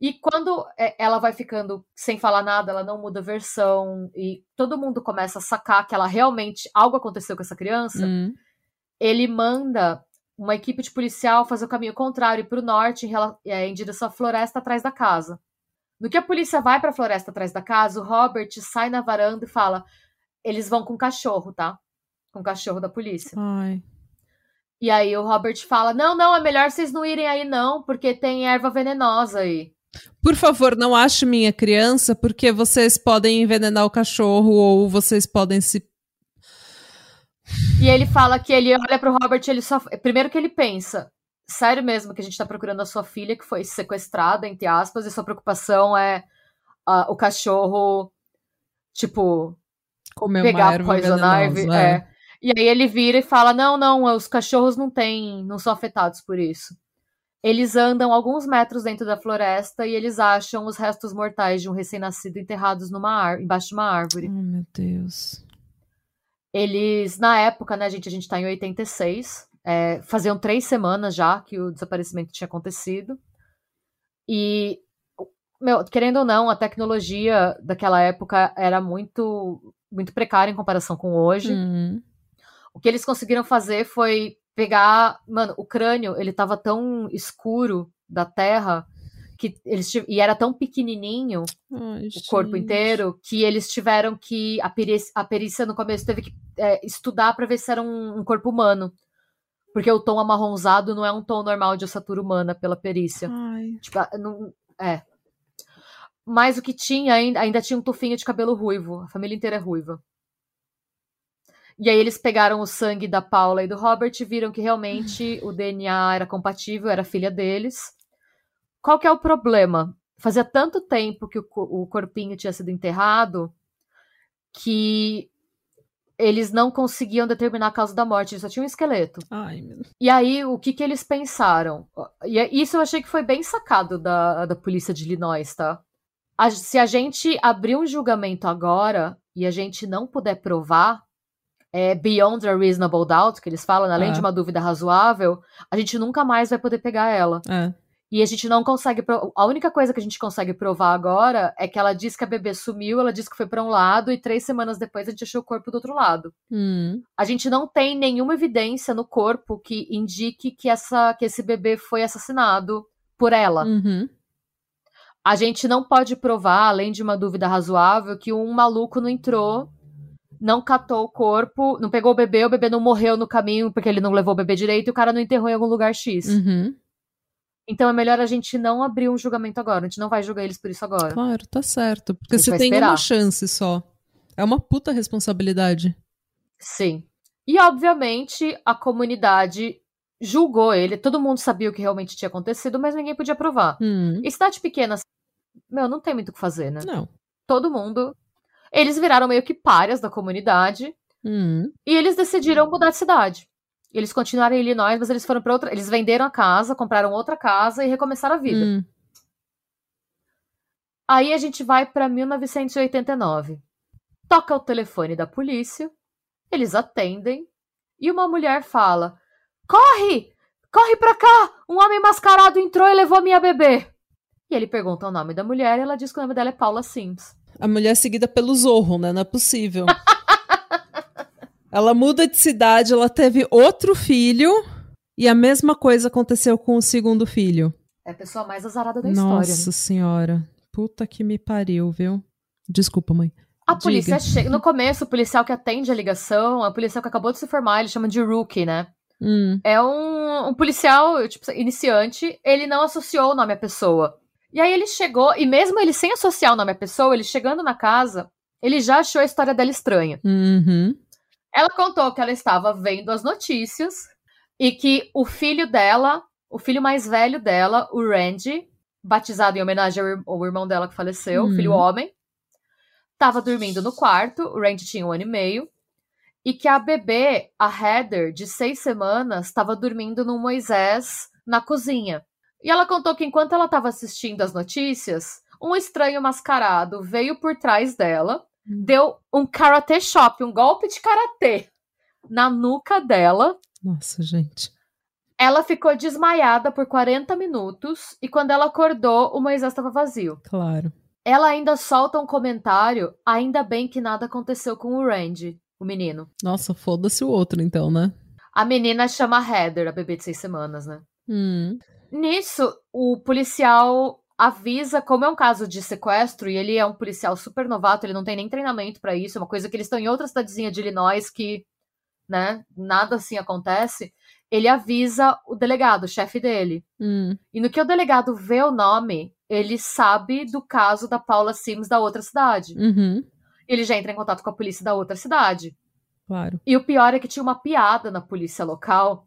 E quando é, ela vai ficando sem falar nada, ela não muda a versão e todo mundo começa a sacar que ela realmente algo aconteceu com essa criança, uhum. ele manda uma equipe de policial fazer o caminho contrário para o norte, em, é, em direção à floresta atrás da casa. No que a polícia vai para a floresta atrás da casa, o Robert sai na varanda e fala: eles vão com o cachorro, tá? Com o cachorro da polícia. Ai. E aí o Robert fala: Não, não, é melhor vocês não irem aí, não, porque tem erva venenosa aí. Por favor, não ache minha criança, porque vocês podem envenenar o cachorro ou vocês podem se. E ele fala que ele olha pro Robert, ele só. Primeiro que ele pensa: sério mesmo que a gente tá procurando a sua filha que foi sequestrada, entre aspas, e sua preocupação é uh, o cachorro, tipo, Comer pegar Poison Ivy. É. é. E aí ele vira e fala: não, não, os cachorros não têm, não são afetados por isso. Eles andam alguns metros dentro da floresta e eles acham os restos mortais de um recém-nascido enterrados numa embaixo de uma árvore. Oh, meu Deus. Eles, na época, né, gente, a gente tá em 86, é, faziam três semanas já que o desaparecimento tinha acontecido. E, meu, querendo ou não, a tecnologia daquela época era muito, muito precária em comparação com hoje. Uhum. O que eles conseguiram fazer foi pegar, mano, o crânio, ele tava tão escuro da terra que eles e era tão pequenininho Ai, o corpo inteiro que eles tiveram que a perícia, a perícia no começo teve que é, estudar para ver se era um, um, corpo humano. Porque o tom amarronzado não é um tom normal de ossatura humana pela perícia. Tipo não, é. Mas o que tinha ainda, ainda tinha um tufinho de cabelo ruivo. A família inteira é ruiva e aí eles pegaram o sangue da Paula e do Robert e viram que realmente o DNA era compatível, era filha deles. Qual que é o problema? Fazia tanto tempo que o, o corpinho tinha sido enterrado que eles não conseguiam determinar a causa da morte, eles só tinham um esqueleto. Ai, meu... E aí, o que, que eles pensaram? E é, isso eu achei que foi bem sacado da, da polícia de Illinois, tá? A, se a gente abrir um julgamento agora e a gente não puder provar, é, beyond a reasonable doubt, que eles falam, além é. de uma dúvida razoável, a gente nunca mais vai poder pegar ela. É. E a gente não consegue. A única coisa que a gente consegue provar agora é que ela disse que a bebê sumiu, ela disse que foi para um lado, e três semanas depois a gente achou o corpo do outro lado. Hum. A gente não tem nenhuma evidência no corpo que indique que, essa, que esse bebê foi assassinado por ela. Uhum. A gente não pode provar, além de uma dúvida razoável, que um maluco não entrou não catou o corpo, não pegou o bebê, o bebê não morreu no caminho porque ele não levou o bebê direito e o cara não enterrou em algum lugar X. Uhum. Então é melhor a gente não abrir um julgamento agora. A gente não vai julgar eles por isso agora. Claro, tá certo. Porque você tem esperar. uma chance só. É uma puta responsabilidade. Sim. E, obviamente, a comunidade julgou ele. Todo mundo sabia o que realmente tinha acontecido, mas ninguém podia provar. Hum. E cidade pequena, meu, não tem muito o que fazer, né? Não. Todo mundo eles viraram meio que párias da comunidade. Hum. E eles decidiram mudar de cidade. Eles continuaram em Illinois, mas eles foram para outra. Eles venderam a casa, compraram outra casa e recomeçaram a vida. Hum. Aí a gente vai para 1989. Toca o telefone da polícia, eles atendem e uma mulher fala: Corre! Corre pra cá! Um homem mascarado entrou e levou minha bebê. E ele pergunta o nome da mulher e ela diz que o nome dela é Paula Sims a mulher seguida pelo Zorro, né? Não é possível. ela muda de cidade, ela teve outro filho e a mesma coisa aconteceu com o segundo filho. É a pessoa mais azarada da Nossa história. Nossa né? senhora. Puta que me pariu, viu? Desculpa, mãe. A Diga. polícia chega. No começo, o policial que atende a ligação, a policial que acabou de se formar, ele chama de rookie, né? Hum. É um, um policial, tipo, iniciante, ele não associou o nome à pessoa. E aí ele chegou, e mesmo ele sem associar o nome à pessoa, ele chegando na casa, ele já achou a história dela estranha. Uhum. Ela contou que ela estava vendo as notícias e que o filho dela, o filho mais velho dela, o Randy, batizado em homenagem ao irmão dela que faleceu, uhum. filho homem, estava dormindo no quarto, o Randy tinha um ano e meio, e que a bebê, a Heather, de seis semanas, estava dormindo no Moisés na cozinha. E ela contou que enquanto ela estava assistindo as notícias, um estranho mascarado veio por trás dela, hum. deu um karate chop, um golpe de karatê na nuca dela. Nossa, gente. Ela ficou desmaiada por 40 minutos e quando ela acordou, o Moisés estava vazio. Claro. Ela ainda solta um comentário, ainda bem que nada aconteceu com o Randy, o menino. Nossa, foda-se o outro então, né? A menina chama Heather, a bebê de seis semanas, né? Hum. Nisso, o policial avisa, como é um caso de sequestro, e ele é um policial super novato, ele não tem nem treinamento para isso, é uma coisa que eles estão em outra cidadezinha de Illinois que, né, nada assim acontece. Ele avisa o delegado, o chefe dele. Hum. E no que o delegado vê o nome, ele sabe do caso da Paula Sims da outra cidade. Uhum. Ele já entra em contato com a polícia da outra cidade. Claro. E o pior é que tinha uma piada na polícia local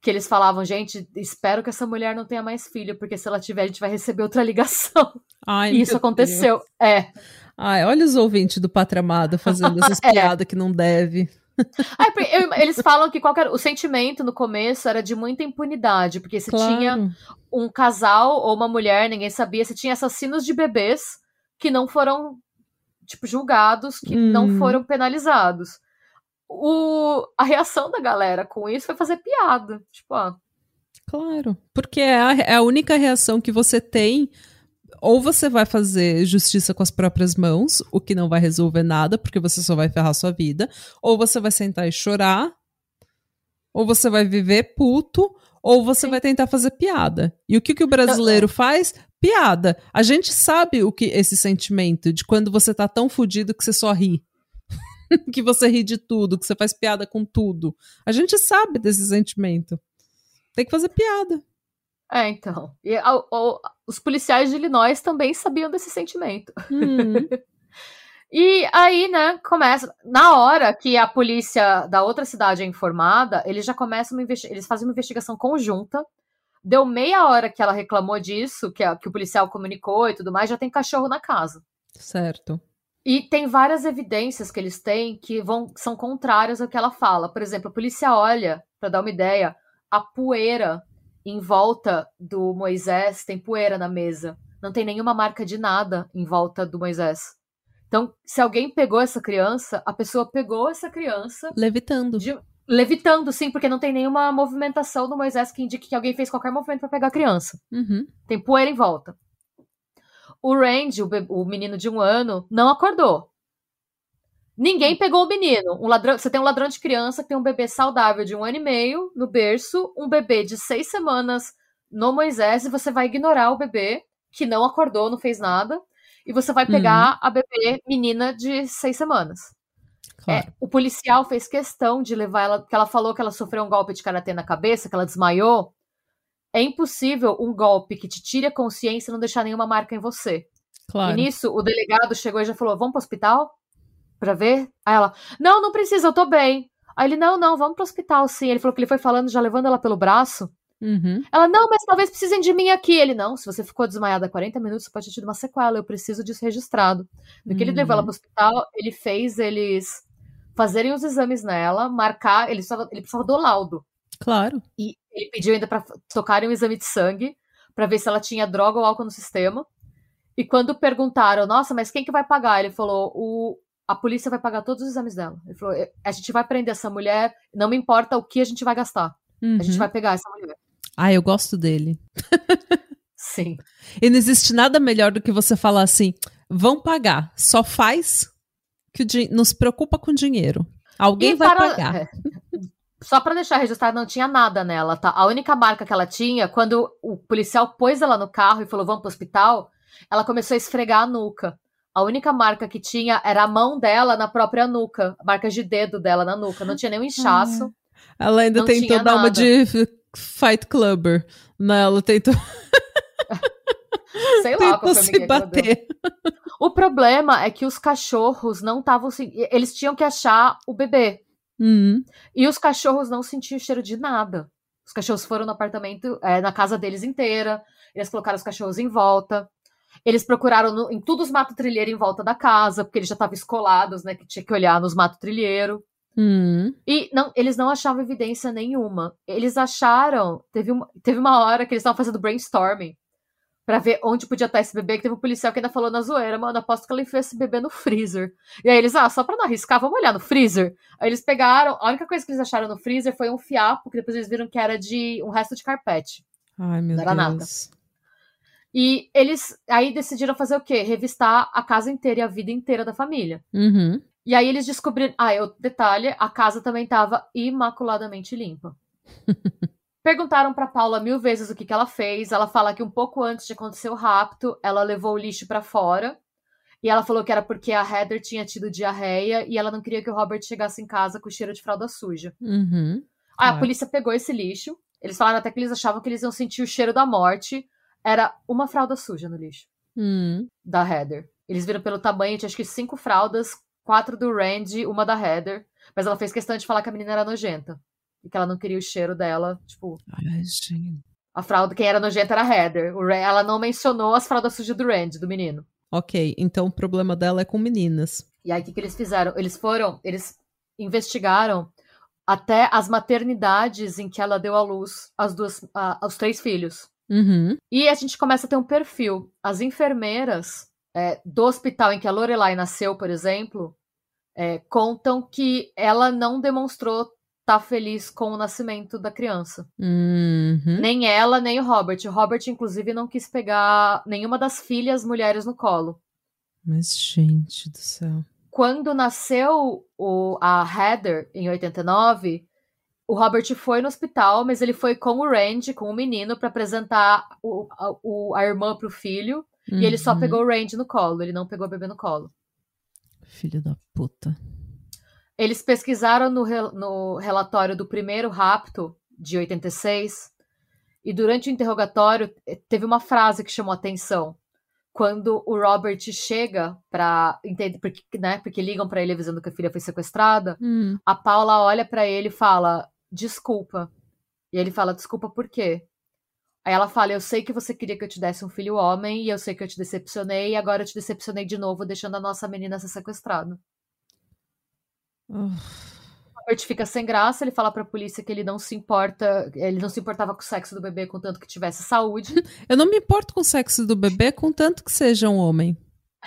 que eles falavam, gente, espero que essa mulher não tenha mais filho, porque se ela tiver, a gente vai receber outra ligação. Ai, e isso aconteceu. Deus. É. Ai, olha os ouvintes do Patramada fazendo essas é. piadas que não deve. eu, eles falam que qualquer, o sentimento no começo era de muita impunidade, porque se claro. tinha um casal ou uma mulher, ninguém sabia, se tinha assassinos de bebês que não foram tipo julgados, que hum. não foram penalizados o, a reação da galera com isso foi fazer piada. Tipo, ó. Claro, porque é a, é a única reação que você tem. Ou você vai fazer justiça com as próprias mãos, o que não vai resolver nada, porque você só vai ferrar sua vida. Ou você vai sentar e chorar. Ou você vai viver puto. Ou você Sim. vai tentar fazer piada. E o que, que o brasileiro faz? Piada. A gente sabe o que esse sentimento de quando você tá tão fudido que você só ri. que você ri de tudo, que você faz piada com tudo. A gente sabe desse sentimento. Tem que fazer piada. É, então. E a, a, os policiais de Illinois também sabiam desse sentimento. Uhum. e aí, né, começa. Na hora que a polícia da outra cidade é informada, eles já começam uma eles fazem uma investigação conjunta. Deu meia hora que ela reclamou disso, que, a, que o policial comunicou e tudo mais, já tem cachorro na casa. Certo. E tem várias evidências que eles têm que vão são contrárias ao que ela fala. Por exemplo, a polícia olha, para dar uma ideia, a poeira em volta do Moisés, tem poeira na mesa. Não tem nenhuma marca de nada em volta do Moisés. Então, se alguém pegou essa criança, a pessoa pegou essa criança. Levitando. De, levitando, sim, porque não tem nenhuma movimentação do Moisés que indique que alguém fez qualquer movimento para pegar a criança. Uhum. Tem poeira em volta. O Randy, o, o menino de um ano, não acordou. Ninguém pegou o menino. Um ladrão, você tem um ladrão de criança que tem um bebê saudável de um ano e meio no berço, um bebê de seis semanas no Moisés, e você vai ignorar o bebê que não acordou, não fez nada, e você vai pegar uhum. a bebê menina de seis semanas. Claro. É, o policial fez questão de levar ela, porque ela falou que ela sofreu um golpe de karatê na cabeça, que ela desmaiou. É impossível um golpe que te tire a consciência e não deixar nenhuma marca em você. Claro. E nisso, o delegado chegou e já falou: vamos pro hospital? Pra ver? Aí ela: não, não precisa, eu tô bem. Aí ele: não, não, vamos pro hospital sim. Ele falou que ele foi falando, já levando ela pelo braço. Uhum. Ela, não, mas talvez precisem de mim aqui. Ele, não, se você ficou desmaiada 40 minutos, você pode ter tido uma sequela, eu preciso disso registrado. No que uhum. ele levou ela pro hospital, ele fez eles fazerem os exames nela, marcar, ele precisava, ele precisava do laudo. Claro. E ele pediu ainda para tocarem um exame de sangue para ver se ela tinha droga ou álcool no sistema. E quando perguntaram, nossa, mas quem que vai pagar? Ele falou, o, a polícia vai pagar todos os exames dela. Ele falou, é, a gente vai prender essa mulher, não me importa o que a gente vai gastar. Uhum. A gente uhum. vai pegar essa mulher. Ah, eu gosto dele. Sim. E não existe nada melhor do que você falar assim: vão pagar, só faz que o não se preocupa com dinheiro. Alguém e vai para... pagar. É. Só para deixar registrado, não tinha nada nela, tá? A única marca que ela tinha, quando o policial pôs ela no carro e falou, vamos pro hospital, ela começou a esfregar a nuca. A única marca que tinha era a mão dela na própria nuca, marcas de dedo dela na nuca. Não tinha nenhum inchaço. Ela ainda tentou dar nada. uma de Fight Clubber. Né? ela tentou. Sei lá foi se bater. O problema é que os cachorros não estavam. Eles tinham que achar o bebê. Uhum. E os cachorros não sentiam cheiro de nada. Os cachorros foram no apartamento, é, na casa deles inteira. Eles colocaram os cachorros em volta. Eles procuraram no, em todos os mato trilheiro em volta da casa, porque eles já estavam escolados, né? Que tinha que olhar nos mato trilheiro. Uhum. E não, eles não achavam evidência nenhuma. Eles acharam. Teve uma, teve uma hora que eles estavam fazendo brainstorming para ver onde podia estar esse bebê, que teve um policial que ainda falou na zoeira, mano, aposto que ela enfiou esse bebê no freezer. E aí eles, ah, só pra não arriscar, vamos olhar no freezer. Aí eles pegaram, a única coisa que eles acharam no freezer foi um fiapo, que depois eles viram que era de um resto de carpete. Ai, meu não era Deus. nada. E eles aí decidiram fazer o quê? Revistar a casa inteira e a vida inteira da família. Uhum. E aí eles descobriram. Ah, eu, detalhe: a casa também estava imaculadamente limpa. Perguntaram para Paula mil vezes o que, que ela fez. Ela fala que um pouco antes de acontecer o rapto, ela levou o lixo para fora. E ela falou que era porque a Heather tinha tido diarreia e ela não queria que o Robert chegasse em casa com cheiro de fralda suja. Uhum. Aí a polícia pegou esse lixo. Eles falaram até que eles achavam que eles iam sentir o cheiro da morte. Era uma fralda suja no lixo. Uhum. Da Heather. Eles viram pelo tamanho, tinha acho que cinco fraldas, quatro do Randy, uma da Heather. Mas ela fez questão de falar que a menina era nojenta. E que ela não queria o cheiro dela, tipo. Ai, gente. A fralda, quem era nojenta era a Heather. Ela não mencionou as fraldas sujas do Randy, do menino. Ok, então o problema dela é com meninas. E aí, o que, que eles fizeram? Eles foram, eles investigaram até as maternidades em que ela deu à luz as duas, a- aos três filhos. Uhum. E a gente começa a ter um perfil. As enfermeiras é, do hospital em que a Lorelai nasceu, por exemplo, é, contam que ela não demonstrou estar feliz com o nascimento da criança. Uhum. Nem ela, nem o Robert. O Robert, inclusive, não quis pegar nenhuma das filhas mulheres no colo. Mas, gente do céu. Quando nasceu o, a Heather, em 89, o Robert foi no hospital, mas ele foi com o Randy, com o menino, para apresentar o, a, o- a irmã pro filho. E ele só Uhum. pegou o Randy no colo, ele não pegou a bebê no colo. Filho da puta. Eles pesquisaram no, no relatório do primeiro rapto, de 86, e durante o interrogatório eh, teve uma frase que chamou a atenção. Quando o Robert chega entender, porque, né, porque ligam pra ele avisando que a filha foi sequestrada, Hum. a Paula olha pra ele e fala: desculpa. E ele fala: desculpa por quê? Aí ela fala: eu sei que você queria que eu te desse um filho homem, e eu sei que eu te decepcionei, e agora eu te decepcionei de novo, deixando a nossa menina ser sequestrada. Oh, Robert fica sem graça, ele fala pra polícia que ele não se importa, ele não se importava com o sexo do bebê contanto que tivesse saúde. Eu não me importo com o sexo do bebê, contanto que seja um homem.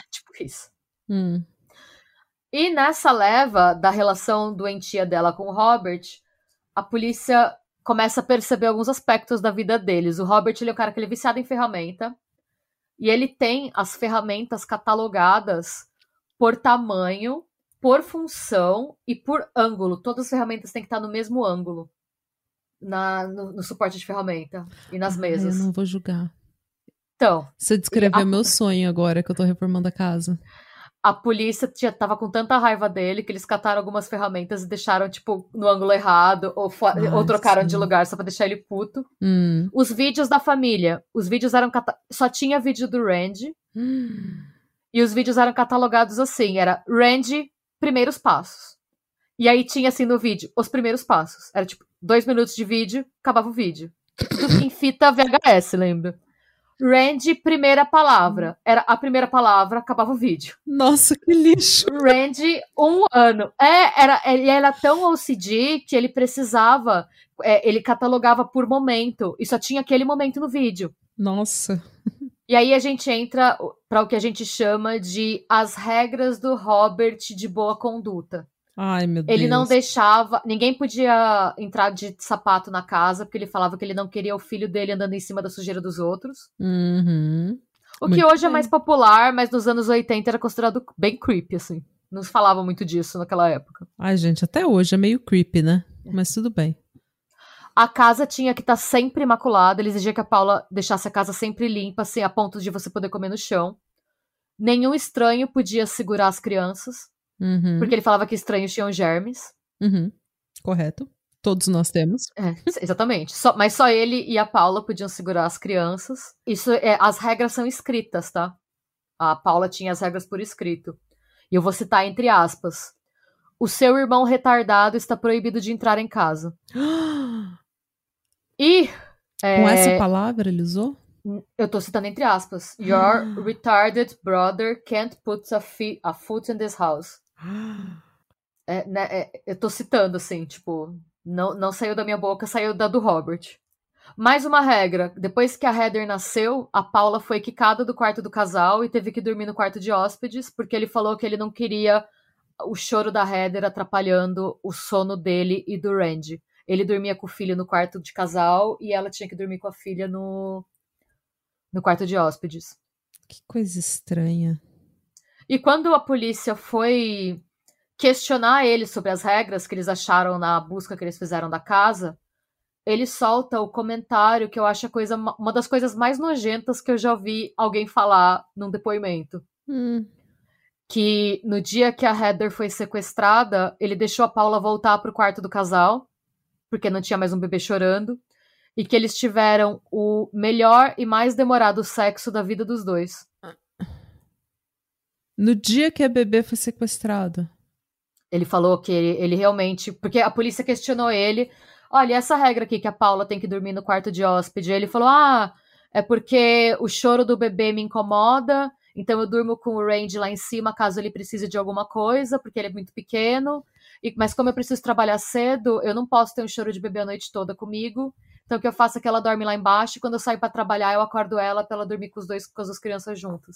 tipo isso. Hum. E nessa leva da relação doentia dela com o Robert, a polícia começa a perceber alguns aspectos da vida deles. O Robert ele é o cara que ele é viciado em ferramenta. E ele tem as ferramentas catalogadas por tamanho, por função e por ângulo. Todas as ferramentas têm que estar no mesmo ângulo. Na, no, no suporte de ferramenta e nas Ai, mesas. eu não vou julgar. Então, Você descreveu a- meu sonho agora que eu tô reformando a casa. a polícia tava com tanta raiva dele que eles cataram algumas ferramentas e deixaram, tipo, no ângulo errado, ou, fo- Ah, ou trocaram sim. de lugar só pra deixar ele puto. Hum. Os vídeos da família, os vídeos eram. cata- Só tinha vídeo do Randy, Hum. e os vídeos eram catalogados assim: era Randy, primeiros passos. E aí tinha assim no vídeo, os primeiros passos. Era tipo, dois minutos de vídeo, acabava o vídeo. Tudo em fita VHS, lembra? Randy, primeira palavra. Era a primeira palavra, acabava o vídeo. Nossa, que lixo. Randy, um ano. É, era, ele era tão OCD que ele precisava, é, ele catalogava por momento, e só tinha aquele momento no vídeo. Nossa. E aí a gente entra para o que a gente chama de as regras do Robert de boa conduta. Ai, meu Deus. Ele não deixava, ninguém podia entrar de sapato na casa, porque ele falava que ele não queria o filho dele andando em cima da sujeira dos outros. Uhum. O que Muito hoje é bem. mais popular, mas nos anos 80 era considerado bem creepy, assim. Não se falava muito disso naquela época. Ai, gente, até hoje é meio creepy, né? Mas tudo bem. A casa tinha que estar sempre imaculada. Ele exigia que a Paula deixasse a casa sempre limpa, assim, a ponto de você poder comer no chão. Nenhum estranho podia segurar as crianças, Uhum. porque ele falava que estranhos tinham germes. Uhum. Correto. Todos nós temos. É, exatamente. Só- mas só ele e a Paula podiam segurar as crianças. Isso é, as regras são escritas, tá? A Paula tinha as regras por escrito. E eu vou citar entre aspas. O seu irmão retardado está proibido de entrar em casa. E é, Com essa palavra ele usou? eu tô citando entre aspas. Your retarded brother can't put a, a foot in this house. É, né, é, eu tô citando assim, tipo, não, não saiu da minha boca, saiu da do Robert. Mais uma regra: depois que a Heather nasceu, a Paula foi quicada do quarto do casal e teve que dormir no quarto de hóspedes, porque ele falou que ele não queria o choro da Heather atrapalhando o sono dele e do Randy. Ele dormia com o filho no quarto de casal e ela tinha que dormir com a filha no, no quarto de hóspedes. Que coisa estranha. E quando a polícia foi questionar ele sobre as regras que eles acharam na busca que eles fizeram da casa, ele solta o comentário que eu acho a coisa, uma das coisas mais nojentas que eu já ouvi alguém falar num depoimento. Hum. Que no dia que a Heather foi sequestrada, ele deixou a Paula voltar pro quarto do casal, porque não tinha mais um bebê chorando, e que eles tiveram o melhor e mais demorado sexo da vida dos dois. No dia que a bebê foi sequestrada. Ele falou que ele, ele realmente. Porque a polícia questionou ele. olha, essa regra aqui que a Paula tem que dormir no quarto de hóspede. Ele falou, ah, é porque o choro do bebê me incomoda, então eu durmo com o Range lá em cima caso ele precise de alguma coisa, porque ele é muito pequeno. E, mas como eu preciso trabalhar cedo, eu não posso ter um choro de bebê a noite toda comigo. Então o que eu faço é que ela dorme lá embaixo e quando eu saio para trabalhar eu acordo ela para ela dormir com os dois com as duas crianças juntas.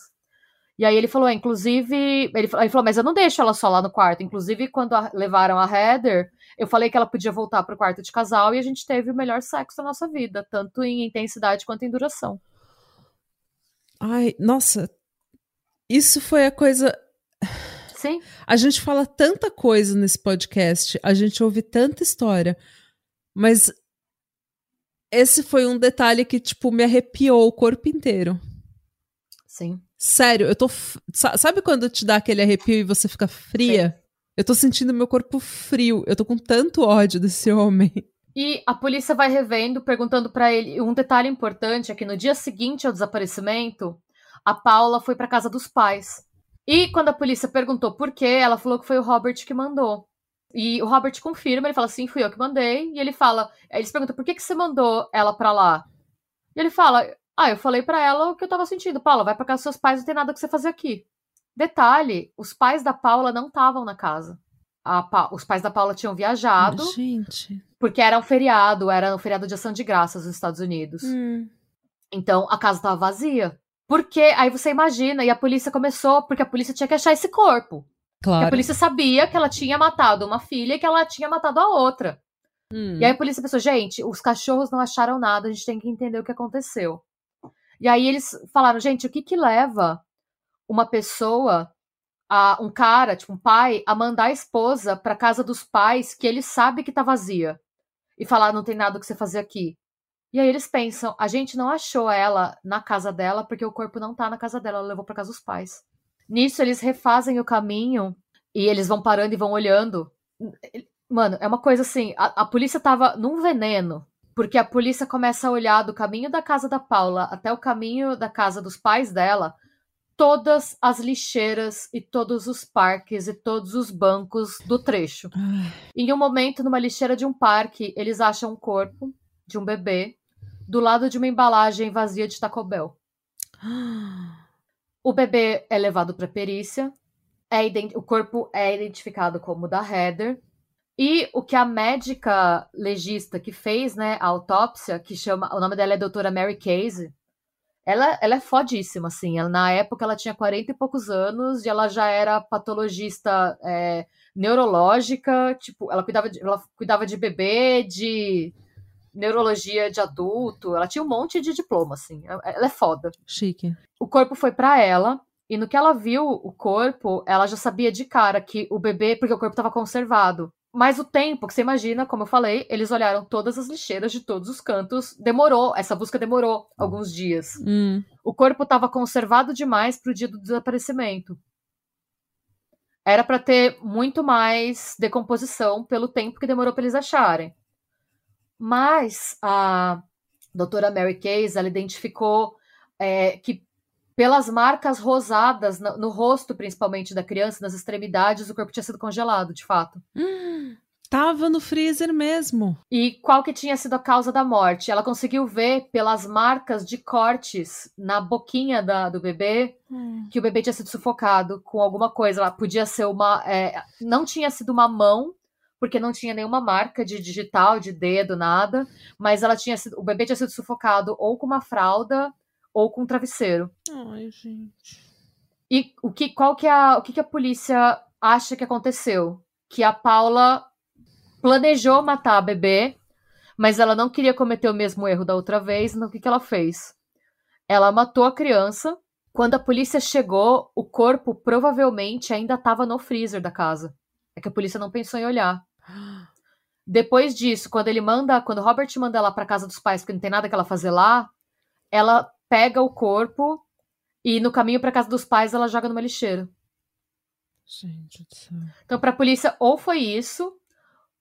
E aí ele falou, é, inclusive, ele, ele, falou, mas eu não deixo ela só lá no quarto. Inclusive, quando a, levaram a Heather, eu falei que ela podia voltar pro quarto de casal e a gente teve o melhor sexo da nossa vida, tanto em intensidade quanto em duração. Ai, nossa, isso foi a coisa. Sim. A gente fala tanta coisa nesse podcast, a gente ouve tanta história, mas esse foi um detalhe que, tipo, me arrepiou o corpo inteiro. Sim. Sério, eu tô. Sabe quando te dá aquele arrepio e você fica fria? Sim. Eu tô sentindo meu corpo frio. Eu tô com tanto ódio desse homem. E a polícia vai revendo, perguntando para ele. Um detalhe importante é que no dia seguinte ao desaparecimento, a Paula foi para casa dos pais. E quando a polícia perguntou por quê, ela falou que foi o Robert que mandou. E o Robert confirma, ele fala assim, fui eu que mandei. E ele fala, eles perguntam, por que, que você mandou ela pra lá? E ele fala, ah, eu falei para ela o que eu tava sentindo. Paula, vai pra casa dos seus pais, não tem nada que você fazer aqui. Detalhe, os pais da Paula não estavam na casa. Pa... Os pais da Paula tinham viajado. Gente. Porque era um feriado, era um feriado de ação de graças nos Estados Unidos. Hum. Então a casa tava vazia. Porque aí você imagina, e a polícia começou, porque a polícia tinha que achar esse corpo. Claro. A polícia sabia que ela tinha matado uma filha e que ela tinha matado a outra. Hum. E aí a polícia pensou, gente, os cachorros não acharam nada, a gente tem que entender o que aconteceu. E aí eles falaram, gente, o que que leva uma pessoa, a, um cara, tipo um pai, a mandar a esposa para casa dos pais que ele sabe que tá vazia e falar não tem nada que você fazer aqui. E aí eles pensam, a gente não achou ela na casa dela porque o corpo não tá na casa dela, ela levou para casa dos pais. Nisso eles refazem o caminho e eles vão parando e vão olhando. Mano, é uma coisa assim, a, a polícia tava num veneno porque a polícia começa a olhar do caminho da casa da Paula até o caminho da casa dos pais dela, todas as lixeiras e todos os parques e todos os bancos do trecho. Em um momento, numa lixeira de um parque, eles acham um corpo de um bebê do lado de uma embalagem vazia de Taco Bell. O bebê é levado para perícia, é o corpo é identificado como da Heather, e o que a médica legista que fez, né, a autópsia, que chama, o nome dela é doutora Mary Case, ela, ela é fodíssima, assim. Ela, na época ela tinha 40 e poucos anos e ela já era patologista é, neurológica, tipo, ela cuidava de, ela cuidava de bebê, de neurologia de adulto, ela tinha um monte de diploma, assim. Ela é foda. Chique. O corpo foi para ela. E no que ela viu o corpo, ela já sabia de cara que o bebê, porque o corpo estava conservado. Mas o tempo, que você imagina, como eu falei, eles olharam todas as lixeiras de todos os cantos. Demorou, essa busca demorou alguns dias. Hum. O corpo estava conservado demais para o dia do desaparecimento. Era para ter muito mais decomposição pelo tempo que demorou para eles acharem. Mas a doutora Mary Case, ela identificou é, que pelas marcas rosadas no, no, rosto, principalmente da criança, nas extremidades, o corpo tinha sido congelado, de fato. Hum, tava no freezer mesmo. E qual que tinha sido a causa da morte? Ela conseguiu ver pelas marcas de cortes na boquinha da, do bebê hum. que o bebê tinha sido sufocado com alguma coisa. Ela podia ser uma. É, não tinha sido uma mão, porque não tinha nenhuma marca de digital, de dedo, nada. Mas ela tinha sido, o bebê tinha sido sufocado ou com uma fralda ou com um travesseiro. Ai, gente. E o que, qual que é a, o que, que a polícia acha que aconteceu? Que a Paula planejou matar a bebê, mas ela não queria cometer o mesmo erro da outra vez, então o que, que ela fez? Ela matou a criança. Quando a polícia chegou, o corpo provavelmente ainda estava no freezer da casa. É que a polícia não pensou em olhar. Depois disso, quando ele manda, quando Robert manda ela para casa dos pais, porque não tem nada que ela fazer lá, ela pega o corpo e no caminho para casa dos pais ela joga numa lixeira. Gente do céu. Então, pra polícia, ou foi isso,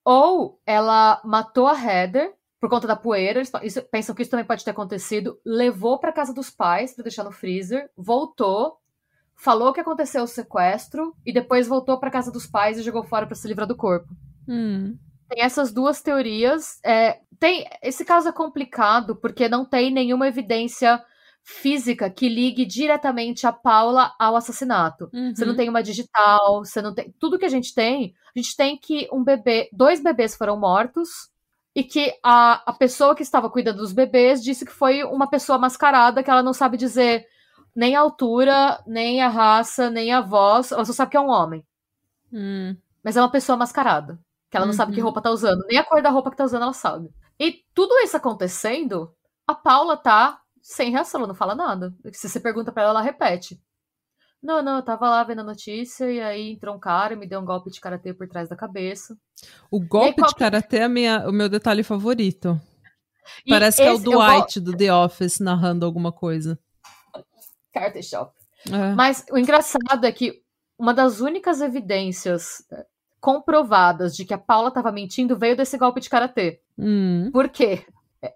ou ela matou a Heather por conta da poeira. Eles pensam que isso também pode ter acontecido. Levou para casa dos pais para deixar no freezer, voltou, falou que aconteceu o sequestro e depois voltou para casa dos pais e jogou fora para se livrar do corpo. Hum. tem essas duas teorias. É, tem Esse caso é complicado porque não tem nenhuma evidência física que ligue diretamente a Paula ao assassinato. Uhum. Você não tem uma digital, você não tem. Tudo que a gente tem, a gente tem que um bebê, dois bebês foram mortos e que a, a pessoa que estava cuidando dos bebês disse que foi uma pessoa mascarada que ela não sabe dizer nem a altura, nem a raça, nem a voz, ela só sabe que é um homem. Hum. Mas é uma pessoa mascarada, que ela não uhum. sabe que uhum. roupa tá usando, nem a cor da roupa que tá usando ela sabe. E tudo isso acontecendo, a Paula tá sem reação, ela não fala nada. Se você pergunta para ela, ela repete. Não, não, eu tava lá vendo a notícia e aí entrou um cara e me deu um golpe de karatê por trás da cabeça. O golpe aí, de karatê é minha, o meu detalhe favorito. E Parece que é o Dwight do The Office narrando alguma coisa. Karate Shop. É. Mas o engraçado é que uma das únicas evidências eh, comprovadas de que a Paula estava mentindo veio desse golpe de karatê. Hum. Por quê?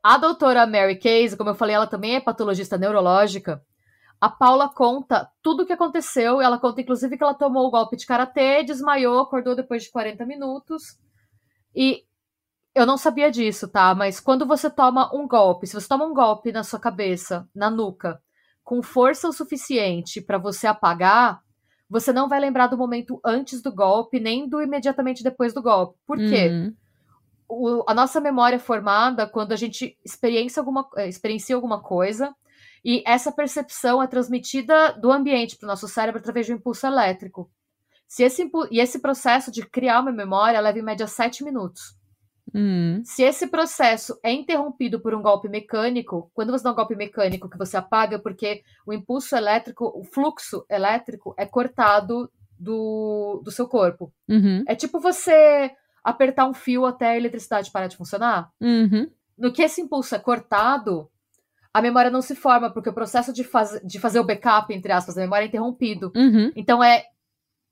A doutora Mary Case, como eu falei, ela também é patologista neurológica. A Paula conta tudo o que aconteceu. Ela conta, inclusive, que ela tomou o golpe de karatê, desmaiou, acordou depois de 40 minutos. E eu não sabia disso, tá? Mas quando você toma um golpe, se você toma um golpe na sua cabeça, na nuca, com força o suficiente para você apagar, você não vai lembrar do momento antes do golpe, nem do imediatamente depois do golpe. Por quê? Uhum. O, a nossa memória é formada quando a gente experiencia alguma, eh, experiencia alguma coisa e essa percepção é transmitida do ambiente para o nosso cérebro através de um impulso elétrico. Se esse, e esse processo de criar uma memória leva em média sete minutos. Hum. Se esse processo é interrompido por um golpe mecânico, quando você dá um golpe mecânico que você apaga, porque o impulso elétrico, o fluxo elétrico é cortado do, do seu corpo. Uhum. É tipo você apertar um fio até a eletricidade parar de funcionar. Uhum. No que esse impulso é cortado, a memória não se forma, porque o processo de, faz, de fazer o backup, entre aspas, da memória é interrompido. Uhum. Então é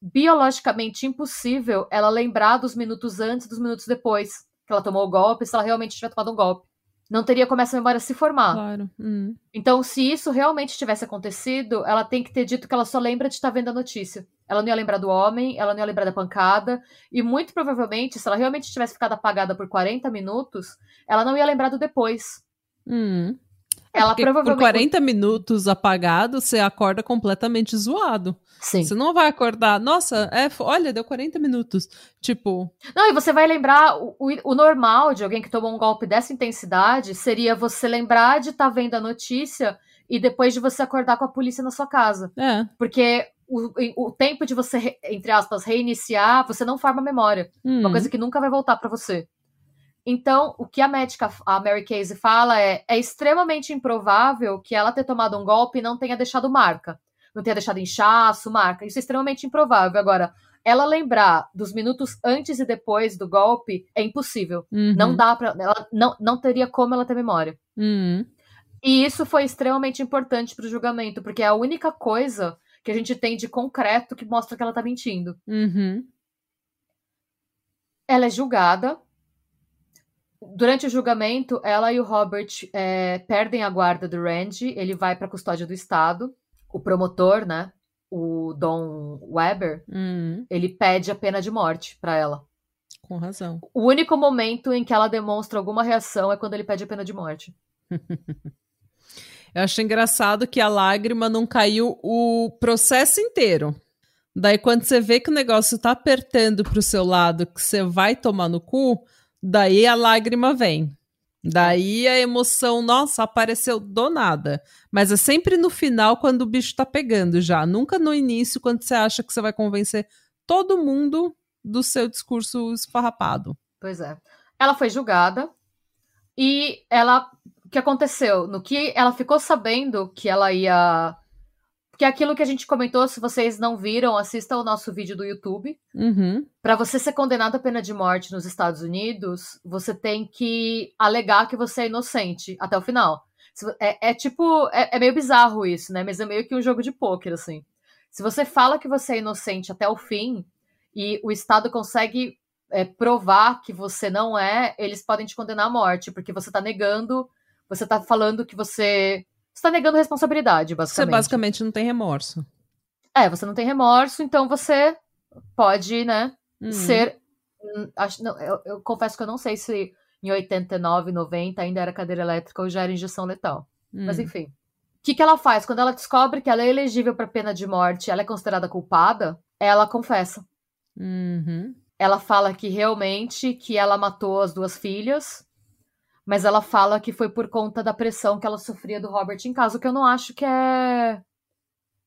biologicamente impossível ela lembrar dos minutos antes e dos minutos depois que ela tomou o golpe, se ela realmente tiver tomado um golpe. Não teria como essa memória se formar. Claro. Hum. Então, se isso realmente tivesse acontecido, ela tem que ter dito que ela só lembra de estar vendo a notícia. Ela não ia lembrar do homem, ela não ia lembrar da pancada. E muito provavelmente, se ela realmente tivesse ficado apagada por 40 minutos, ela não ia lembrar do depois. Hum. Ela Porque provavelmente. Por 40 minutos apagado, você acorda completamente zoado. Sim. Você não vai acordar. Nossa, é, olha, deu 40 minutos. Tipo. Não, e você vai lembrar. O, o, o normal de alguém que tomou um golpe dessa intensidade seria você lembrar de estar tá vendo a notícia e depois de você acordar com a polícia na sua casa. É. Porque o, o tempo de você, entre aspas, reiniciar, você não forma memória. Hum. Uma coisa que nunca vai voltar para você. Então, o que a médica, a Mary Casey, fala é: é extremamente improvável que ela ter tomado um golpe e não tenha deixado marca. Não tenha deixado inchaço, marca. Isso é extremamente improvável. Agora, ela lembrar dos minutos antes e depois do golpe é impossível. Uhum. Não dá para ela não, não teria como ela ter memória. Uhum. E isso foi extremamente importante para o julgamento, porque é a única coisa que a gente tem de concreto que mostra que ela tá mentindo. Uhum. Ela é julgada, Durante o julgamento, ela e o Robert é, perdem a guarda do Randy, ele vai para a custódia do Estado. O promotor, né, o Don Weber, hum. ele pede a pena de morte para ela. Com razão. O único momento em que ela demonstra alguma reação é quando ele pede a pena de morte. Eu acho engraçado que a lágrima não caiu o processo inteiro. Daí, quando você vê que o negócio tá apertando pro seu lado, que você vai tomar no cu, Daí a lágrima vem. Daí a emoção, nossa, apareceu do nada. Mas é sempre no final, quando o bicho tá pegando já. Nunca no início, quando você acha que você vai convencer todo mundo do seu discurso esfarrapado. Pois é. Ela foi julgada e ela. O que aconteceu? No que ela ficou sabendo que ela ia que é aquilo que a gente comentou, se vocês não viram, assista o nosso vídeo do YouTube. Uhum. Para você ser condenado à pena de morte nos Estados Unidos, você tem que alegar que você é inocente até o final. É, é tipo, é, é, meio bizarro isso, né? Mas é meio que um jogo de pôquer, assim. Se você fala que você é inocente até o fim e o Estado consegue é, provar que você não é, eles podem te condenar à morte, porque você tá negando, você tá falando que você você tá negando responsabilidade, basicamente. Você basicamente não tem remorso. É, você não tem remorso, então você pode, né, hum. ser hum, acho, não, eu, eu confesso que eu não sei se em 89, 90 ainda era cadeira elétrica ou já era injeção letal. Hum. Mas enfim. O que, que ela faz? Quando ela descobre que ela é elegível para pena de morte, ela é considerada culpada, ela confessa. Uhum. Ela fala que realmente que ela matou as duas filhas, mas ela fala que foi por conta da pressão que ela sofria do Robert em casa, o que eu não acho que é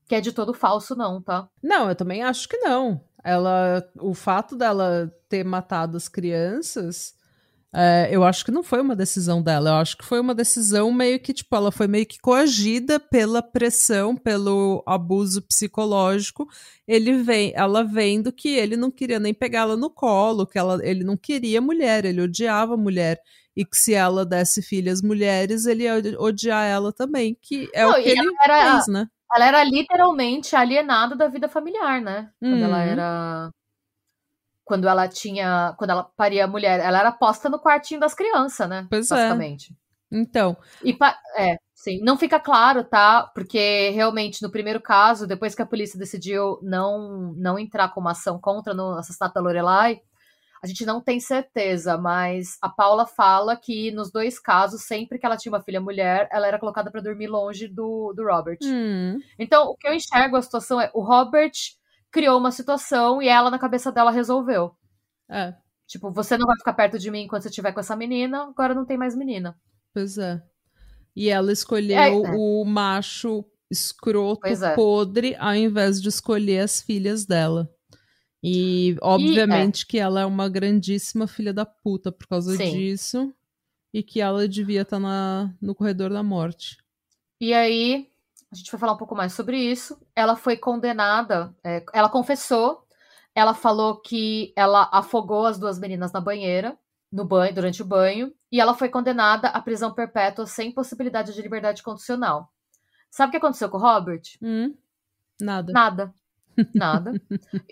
que é de todo falso não, tá? Não, eu também acho que não. Ela, o fato dela ter matado as crianças, é, eu acho que não foi uma decisão dela. Eu acho que foi uma decisão meio que, tipo, ela foi meio que coagida pela pressão, pelo abuso psicológico. Ele vem, ela vendo que ele não queria nem pegá-la no colo, que ela, ele não queria mulher, ele odiava mulher. E que se ela desse filhas mulheres, ele ia odiar ela também, que é Não, o que ele ela era- fez, né? Ela era literalmente alienada da vida familiar, né? Quando ela Uhum. era. Quando ela tinha. Quando ela paria mulher. Ela era posta no quartinho das crianças, né? Pois é. basicamente. Então, E é, sim. Não fica claro, tá? Porque realmente, no primeiro caso, depois que a polícia decidiu não, não entrar com uma ação contra no assassinato da Lorelai, a gente não tem certeza, mas a Paula fala que nos dois casos, sempre que ela tinha uma filha mulher, ela era colocada pra dormir longe do, do Robert. hum, Então, o que eu enxergo a situação é: o Robert criou uma situação e ela, na cabeça dela, resolveu. é, Tipo, você não vai ficar perto de mim enquanto você estiver com essa menina, agora não tem mais menina. pois é. E ela escolheu É, é. o macho escroto, é. podre, ao invés de escolher as filhas dela. E, obviamente, que ela é uma grandíssima filha da puta por causa Sim. disso. E que ela devia estar na, no corredor da morte. E aí, a gente vai falar um pouco mais sobre isso. Ela foi condenada, é, ela confessou, ela falou que ela afogou as duas meninas na banheira, no banho, durante o banho, e ela foi condenada à prisão perpétua sem possibilidade de liberdade condicional. Sabe o que aconteceu com o Robert? Hum, nada. Nada. Nada.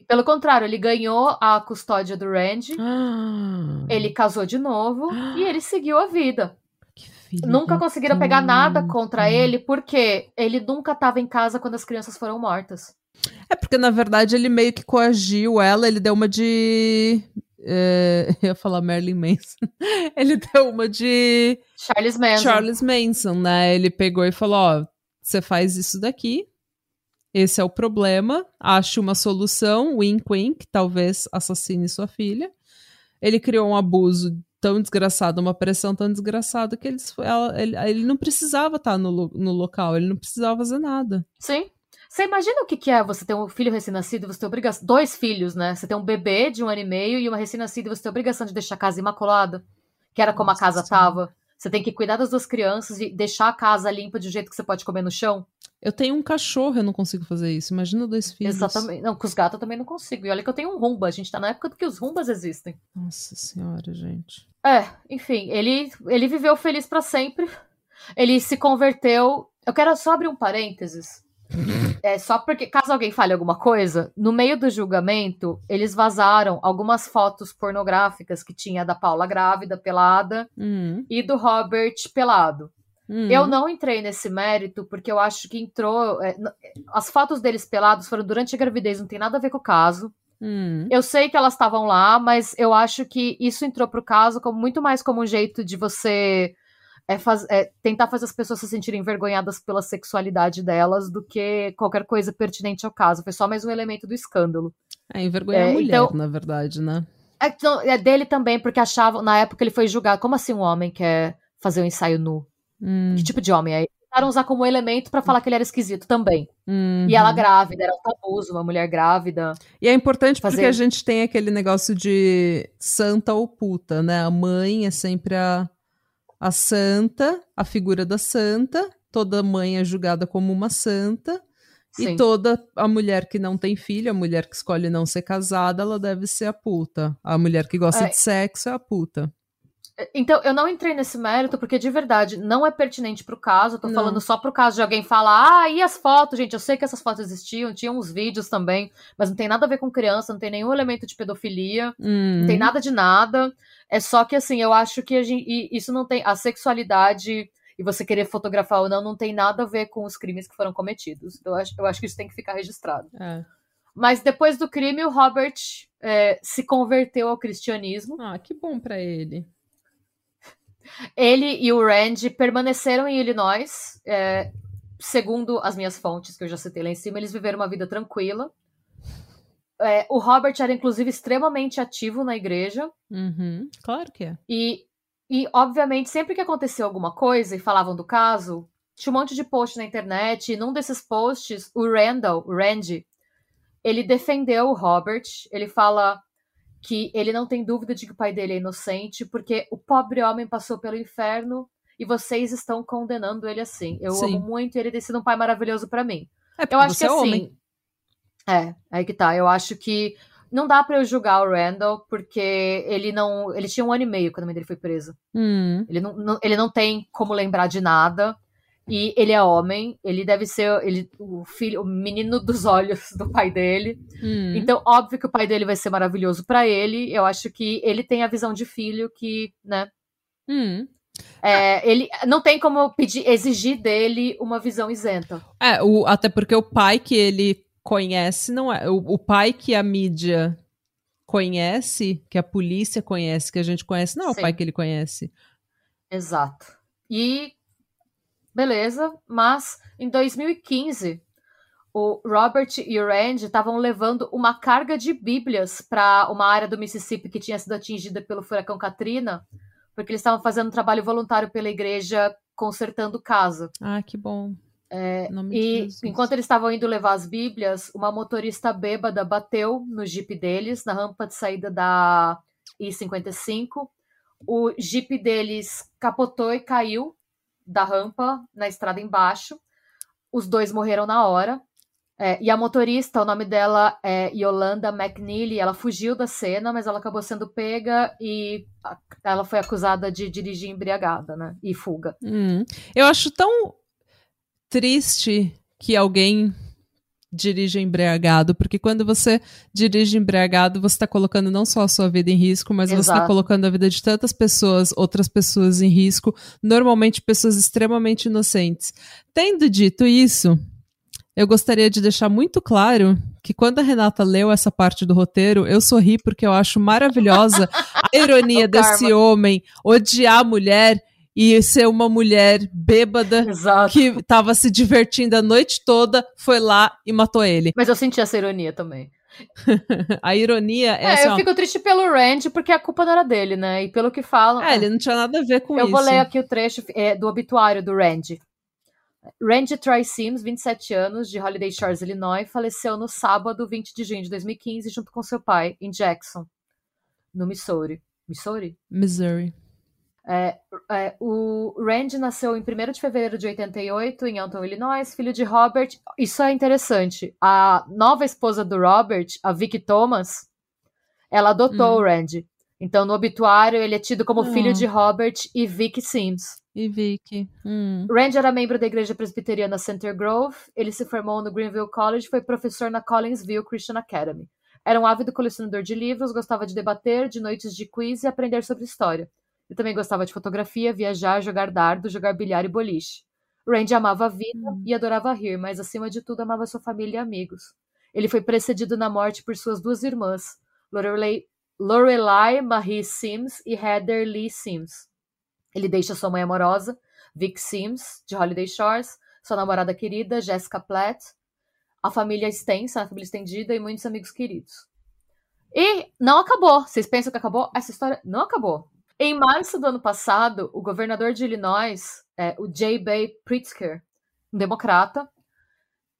Pelo contrário, ele ganhou a custódia do Randy, Ah, ele casou de novo e ele seguiu a vida. Nunca conseguiram pegar nada contra ele, porque ele nunca estava em casa quando as crianças foram mortas. É porque, na verdade, ele meio que coagiu ela, ele deu uma de. é, eu ia falar Marilyn Manson. ele deu uma de Charles Manson. Charles Manson, né? Ele pegou e falou: Ó, você faz isso daqui, esse é o problema, ache uma solução, wink wink, talvez assassine sua filha. Ele criou um abuso tão desgraçado, uma pressão tão desgraçada que eles, ela- ele, ele não precisava estar no, lo- no local, ele não precisava fazer nada. Sim. Você imagina o que, que é você ter um filho recém-nascido e você ter obrigação. Dois filhos, né? Você tem um bebê de um ano e meio e uma recém-nascida e você tem obrigação de deixar a casa imaculada, que era como Nossa a casa Senhora. tava. Você tem que cuidar das duas crianças e deixar a casa limpa de um jeito que você pode comer no chão. Eu tenho um cachorro, eu não consigo fazer isso. Imagina dois filhos. Exatamente. Não, com os gatos eu também não consigo. E olha que eu tenho um rumba. A gente tá na época que os rumbas existem. Nossa senhora, gente. É, enfim, ele, ele viveu feliz pra sempre. Ele se converteu. Eu quero só abrir um parênteses. É só porque, caso alguém fale alguma coisa, no meio do julgamento, eles vazaram algumas fotos pornográficas que tinha da Paula grávida, pelada, Hum, e do Robert pelado. Hum. Eu não entrei nesse mérito porque eu acho que entrou. é, as fotos deles pelados foram durante a gravidez, não tem nada a ver com o caso. Hum, Eu sei que elas estavam lá, mas eu acho que isso entrou pro caso como muito mais como um jeito de você é, faz- é, tentar fazer as pessoas se sentirem envergonhadas pela sexualidade delas do que qualquer coisa pertinente ao caso. Foi só mais um elemento do escândalo. É envergonhar É, a mulher, então- na verdade, né? É, então, é dele também, porque achavam, na época ele foi julgado, como assim um homem quer fazer um ensaio nu? Hum, Que tipo de homem é? Tentaram usar como elemento pra falar que ele era esquisito também. uhum. E ela grávida, era um tabuso, uma mulher grávida. E é importante porque Fazer- a gente tem aquele negócio de santa ou puta, né? A mãe é sempre a, a santa, a figura da santa. Toda mãe é julgada como uma santa. Sim. E toda a mulher que não tem filho, a mulher que escolhe não ser casada, ela deve ser a puta. A mulher que gosta É. de sexo é a puta. Então, eu não entrei nesse mérito porque, de verdade, não é pertinente pro caso. Eu tô Não. falando só pro caso de alguém falar, ah, e as fotos, gente? Eu sei que essas fotos existiam, tinha uns vídeos também, mas não tem nada a ver com criança, não tem nenhum elemento de pedofilia, não tem nada de nada. É só que, assim, eu acho que a gente, isso não tem. A sexualidade e você querer fotografar ou não, não tem nada a ver com os crimes que foram cometidos. Eu acho, eu acho que isso tem que ficar registrado. é. Mas depois do crime, o Robert é, se converteu ao cristianismo. Ah, que bom para ele. Ele e o Randy permaneceram em Illinois. É, segundo as minhas fontes, que eu já citei lá em cima, eles viveram uma vida tranquila. É, o Robert era, inclusive, extremamente ativo na igreja. Uhum, claro que é. E, e, obviamente, sempre que aconteceu alguma coisa e falavam do caso, tinha um monte de post na internet. E num desses posts, o Randall, o Randy, ele defendeu o Robert. Ele fala que ele não tem dúvida de que o pai dele é inocente, porque o pobre homem passou pelo inferno e vocês estão condenando ele assim. Eu Sim. amo muito ele ter sido um pai maravilhoso para mim. É eu acho que é assim. Homem. É, aí que tá. Eu acho que não dá para eu julgar o Randall, porque ele não. Ele tinha um ano e meio quando a mãe dele foi presa. Hum. Ele, não, não, ele não tem como lembrar de nada. E ele é homem, ele deve ser ele, o filho, o menino dos olhos do pai dele. Hum. Então, óbvio que o pai dele vai ser maravilhoso para ele. Eu acho que ele tem a visão de filho que, né? Hum. É, ele não tem como pedir, exigir dele uma visão isenta. É, o, até porque o pai que ele conhece não é o, o pai que a mídia conhece, que a polícia conhece, que a gente conhece, não é Sim. o pai que ele conhece. Exato. E beleza, mas em 2015 o Robert e o Randy estavam levando uma carga de bíblias para uma área do Mississippi que tinha sido atingida pelo furacão Katrina, porque eles estavam fazendo um trabalho voluntário pela igreja consertando casa. Ah, que bom. É, e enquanto eles estavam indo levar as Bíblias, uma motorista bêbada bateu no jeep deles, na rampa de saída da I-55. O jeep deles capotou e caiu da rampa na estrada embaixo. Os dois morreram na hora. É, e a motorista, o nome dela é Yolanda McNeely, ela fugiu da cena, mas ela acabou sendo pega e ela foi acusada de dirigir embriagada, né? E fuga. Hum. Eu acho tão triste que alguém dirige embriagado, porque quando você dirige embriagado, você está colocando não só a sua vida em risco, mas Exato. você está colocando a vida de tantas pessoas, outras pessoas em risco, normalmente pessoas extremamente inocentes. Tendo dito isso, eu gostaria de deixar muito claro que quando a Renata leu essa parte do roteiro, eu sorri porque eu acho maravilhosa a ironia desse homem odiar a mulher e ser uma mulher bêbada Exato. que estava se divertindo a noite toda, foi lá e matou ele. Mas eu senti essa ironia também. a ironia é. É, assim, eu ó, fico triste pelo Randy, porque a culpa não era dele, né? E pelo que falam. É, ele não tinha nada a ver com eu isso. Eu vou ler aqui o trecho é, do obituário do Randy. Randy Troy Sims, 27 anos, de Holiday Shores, Illinois, faleceu no sábado, 20 de junho de 2015, junto com seu pai, em Jackson, no Missouri. Missouri? Missouri. É, é, o Randy nasceu em 1 de fevereiro de 88 em Alton, Illinois, filho de Robert. Isso é interessante. A nova esposa do Robert, a Vicky Thomas, ela adotou hum. o Randy. Então, no obituário, ele é tido como hum. filho de Robert e Vicky Sims. E Vicky. Hum. Randy era membro da igreja presbiteriana Center Grove. Ele se formou no Greenville College e foi professor na Collinsville Christian Academy. Era um ávido colecionador de livros, gostava de debater, de noites de quiz e aprender sobre história. Ele também gostava de fotografia, viajar, jogar dardo, jogar bilhar e boliche. Randy amava a vida uhum. e adorava rir, mas acima de tudo amava sua família e amigos. Ele foi precedido na morte por suas duas irmãs, Lorelai, Lorelai Marie Sims e Heather Lee Sims. Ele deixa sua mãe amorosa, Vic Sims, de Holiday Shores, sua namorada querida, Jessica Platt, a família extensa, a família estendida e muitos amigos queridos. E não acabou. Vocês pensam que acabou? Essa história não acabou. Em março do ano passado, o governador de Illinois, é, o J. Bay Pritzker, um democrata,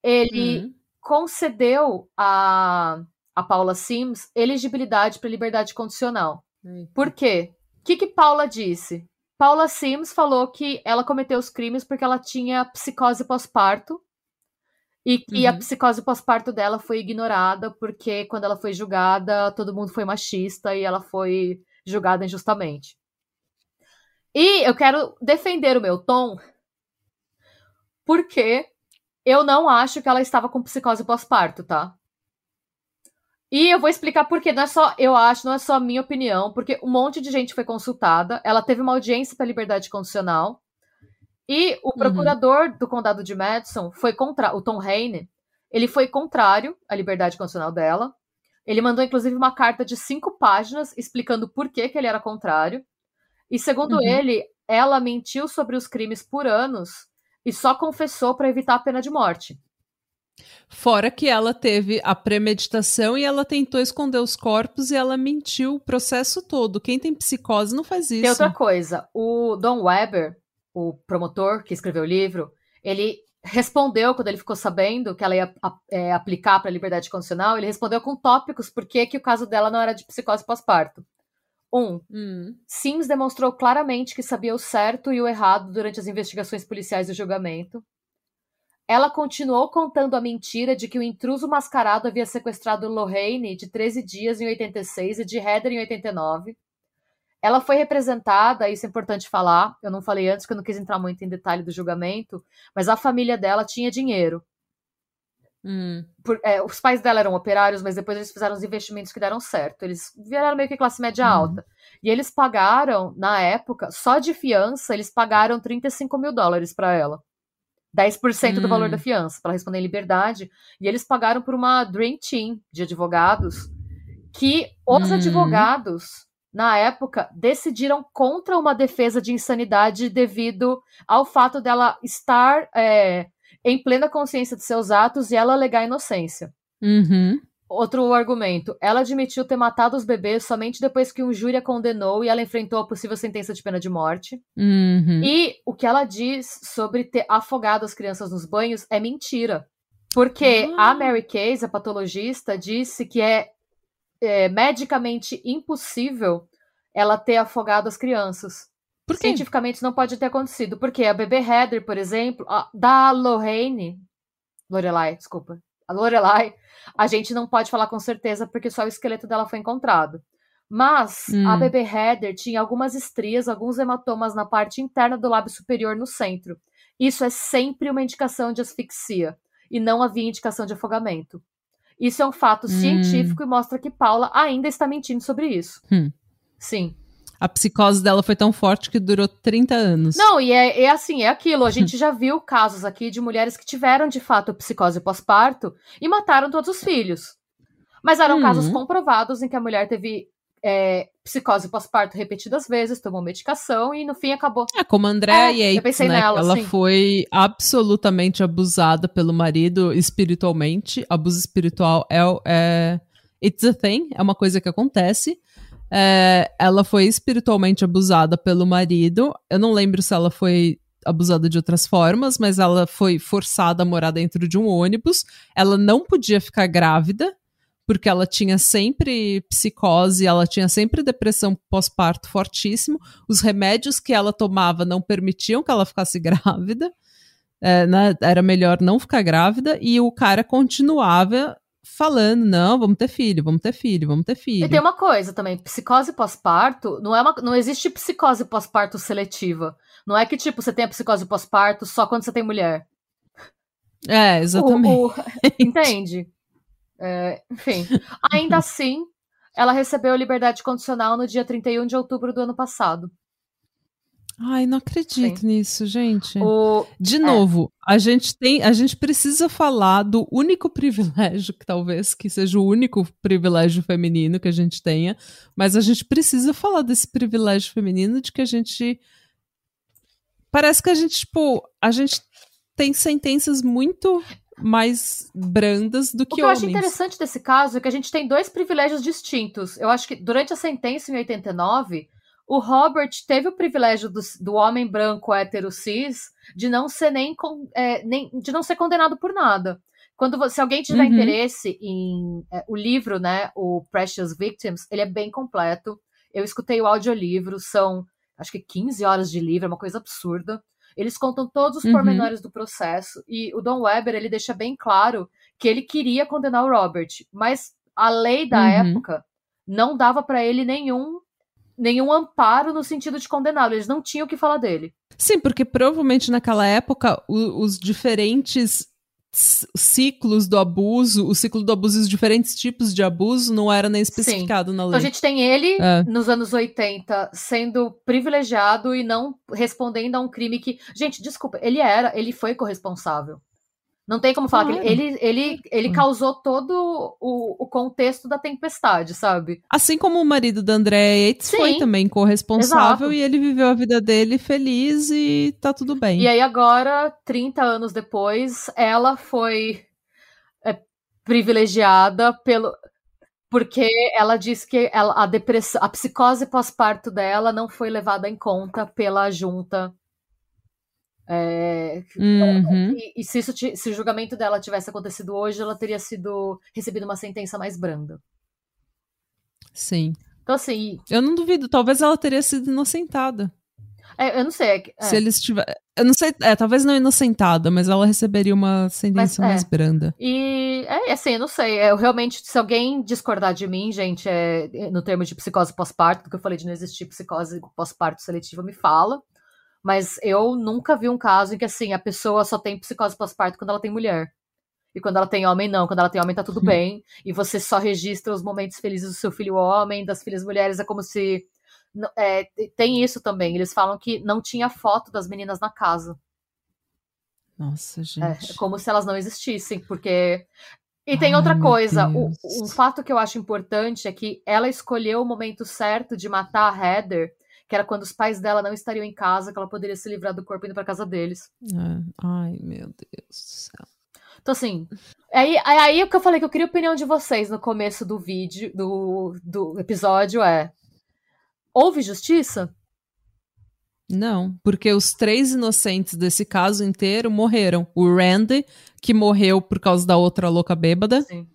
ele uhum. concedeu a, a Paula Sims elegibilidade para liberdade condicional. Uhum. Por quê? O que, que Paula disse? Paula Sims falou que ela cometeu os crimes porque ela tinha psicose pós-parto e que uhum. a psicose pós-parto dela foi ignorada porque quando ela foi julgada, todo mundo foi machista e ela foi julgada injustamente. E eu quero defender o meu tom, porque eu não acho que ela estava com psicose pós-parto, tá? E eu vou explicar por quê. Não é só eu acho, não é só a minha opinião, porque um monte de gente foi consultada. Ela teve uma audiência para liberdade condicional. E o uhum. procurador uhum. do condado de Madison foi contra o Tom Haine. Ele foi contrário à liberdade condicional dela. Ele mandou, inclusive, uma carta de cinco páginas explicando por que, que ele era contrário. E, segundo uhum. ele, ela mentiu sobre os crimes por anos e só confessou para evitar a pena de morte. Fora que ela teve a premeditação e ela tentou esconder os corpos e ela mentiu o processo todo. Quem tem psicose não faz isso. Tem outra coisa. O Don Weber, o promotor que escreveu o livro, ele respondeu quando ele ficou sabendo que ela ia é, aplicar para a liberdade condicional, ele respondeu com tópicos por que, que o caso dela não era de psicose pós-parto. Um, hum. Sims demonstrou claramente que sabia o certo e o errado durante as investigações policiais e o julgamento. Ela continuou contando a mentira de que o intruso mascarado havia sequestrado Lorraine de 13 dias em 86 e de Heather em 89. Ela foi representada, isso é importante falar, eu não falei antes que eu não quis entrar muito em detalhe do julgamento, mas a família dela tinha dinheiro. Hum. Por, é, os pais dela eram operários, mas depois eles fizeram os investimentos que deram certo. Eles vieram meio que classe média hum. alta. E eles pagaram, na época, só de fiança, eles pagaram 35 mil dólares para ela. 10% hum. do valor da hum. fiança, para responder em liberdade. E eles pagaram por uma Dream Team de advogados, que os hum. advogados, na época, decidiram contra uma defesa de insanidade devido ao fato dela estar é, em plena consciência de seus atos e ela alegar inocência. Uhum. Outro argumento. Ela admitiu ter matado os bebês somente depois que um júri a condenou e ela enfrentou a possível sentença de pena de morte. Uhum. E o que ela diz sobre ter afogado as crianças nos banhos é mentira. Porque uhum. a Mary Case, a patologista, disse que é, é medicamente impossível ela ter afogado as crianças. Por quê? Cientificamente não pode ter acontecido. Porque a bebê Heather, por exemplo, a, da Lorraine. Lorelai, desculpa a Lorelai, a gente não pode falar com certeza porque só o esqueleto dela foi encontrado. Mas hum. a bebê Heather tinha algumas estrias, alguns hematomas na parte interna do lábio superior no centro. Isso é sempre uma indicação de asfixia e não havia indicação de afogamento. Isso é um fato hum. científico e mostra que Paula ainda está mentindo sobre isso. Hum. Sim a psicose dela foi tão forte que durou 30 anos. Não, e é, é assim, é aquilo. A gente já viu casos aqui de mulheres que tiveram de fato psicose pós-parto e mataram todos os filhos. Mas eram uhum. casos comprovados em que a mulher teve é, psicose pós-parto repetidas vezes, tomou medicação e no fim acabou. É como a Andrea é, Yates, né? Nela, ela sim. foi absolutamente abusada pelo marido espiritualmente. Abuso espiritual é, é it's a thing, é uma coisa que acontece. É, ela foi espiritualmente abusada pelo marido. Eu não lembro se ela foi abusada de outras formas, mas ela foi forçada a morar dentro de um ônibus. Ela não podia ficar grávida, porque ela tinha sempre psicose, ela tinha sempre depressão pós-parto fortíssimo. Os remédios que ela tomava não permitiam que ela ficasse grávida. É, né, era melhor não ficar grávida, e o cara continuava falando, não, vamos ter filho, vamos ter filho, vamos ter filho. E tem uma coisa também, psicose pós-parto, não é uma, não existe psicose pós-parto seletiva. Não é que tipo você tem a psicose pós-parto só quando você tem mulher. É, exatamente. O, o, entende? É, enfim, ainda assim, ela recebeu liberdade condicional no dia 31 de outubro do ano passado. Ai, não acredito Sim. nisso, gente. O... De é. novo, a gente tem, a gente precisa falar do único privilégio que talvez que seja o único privilégio feminino que a gente tenha, mas a gente precisa falar desse privilégio feminino de que a gente parece que a gente, tipo, a gente tem sentenças muito mais brandas do que, o que homens. eu acho interessante desse caso é que a gente tem dois privilégios distintos. Eu acho que durante a sentença em 89, o Robert teve o privilégio do, do homem branco hétero cis de não ser nem, é, nem de não ser condenado por nada. Quando se alguém tiver uhum. interesse em é, o livro, né, o Precious Victims, ele é bem completo. Eu escutei o audiolivro, são acho que 15 horas de livro, é uma coisa absurda. Eles contam todos os uhum. pormenores do processo e o Don Weber, ele deixa bem claro que ele queria condenar o Robert, mas a lei da uhum. época não dava para ele nenhum nenhum amparo no sentido de condená-lo. Eles não tinham o que falar dele. Sim, porque provavelmente naquela época o, os diferentes ciclos do abuso, o ciclo do abuso e os diferentes tipos de abuso não era nem especificado Sim. na lei. Então a gente tem ele é. nos anos 80 sendo privilegiado e não respondendo a um crime que, gente, desculpa, ele era, ele foi corresponsável. Não tem como falar claro. que ele, ele, ele hum. causou todo o, o contexto da tempestade, sabe? Assim como o marido da Andrea Yates Sim, foi também corresponsável exato. e ele viveu a vida dele feliz e tá tudo bem. E aí agora, 30 anos depois, ela foi é, privilegiada pelo porque ela disse que ela, a depressão, a psicose pós-parto dela não foi levada em conta pela junta é, uhum. e, e, se, isso, se o julgamento dela tivesse acontecido hoje, ela teria sido recebido uma sentença mais branda. Sim. Então, assim. Eu não duvido, talvez ela teria sido inocentada. É, eu não sei. É. Se eles tiver, eu não sei, é, talvez não inocentada, mas ela receberia uma sentença mas, mais é. branda. E é assim, eu não sei. Eu realmente, se alguém discordar de mim, gente, é, no termo de psicose pós-parto, que eu falei de não existir psicose pós-parto seletiva, me fala. Mas eu nunca vi um caso em que, assim, a pessoa só tem psicose pós-parto quando ela tem mulher. E quando ela tem homem, não. Quando ela tem homem, tá tudo bem. E você só registra os momentos felizes do seu filho homem, das filhas mulheres. É como se. É, tem isso também. Eles falam que não tinha foto das meninas na casa. Nossa, gente. É, é como se elas não existissem, porque. E tem Ai, outra coisa. O, um fato que eu acho importante é que ela escolheu o momento certo de matar a Heather que era quando os pais dela não estariam em casa, que ela poderia se livrar do corpo indo pra casa deles. É. Ai, meu Deus do céu. Então, assim, aí, aí o que eu falei que eu queria a opinião de vocês no começo do vídeo, do, do episódio é: houve justiça? Não, porque os três inocentes desse caso inteiro morreram. O Randy, que morreu por causa da outra louca bêbada, Sim.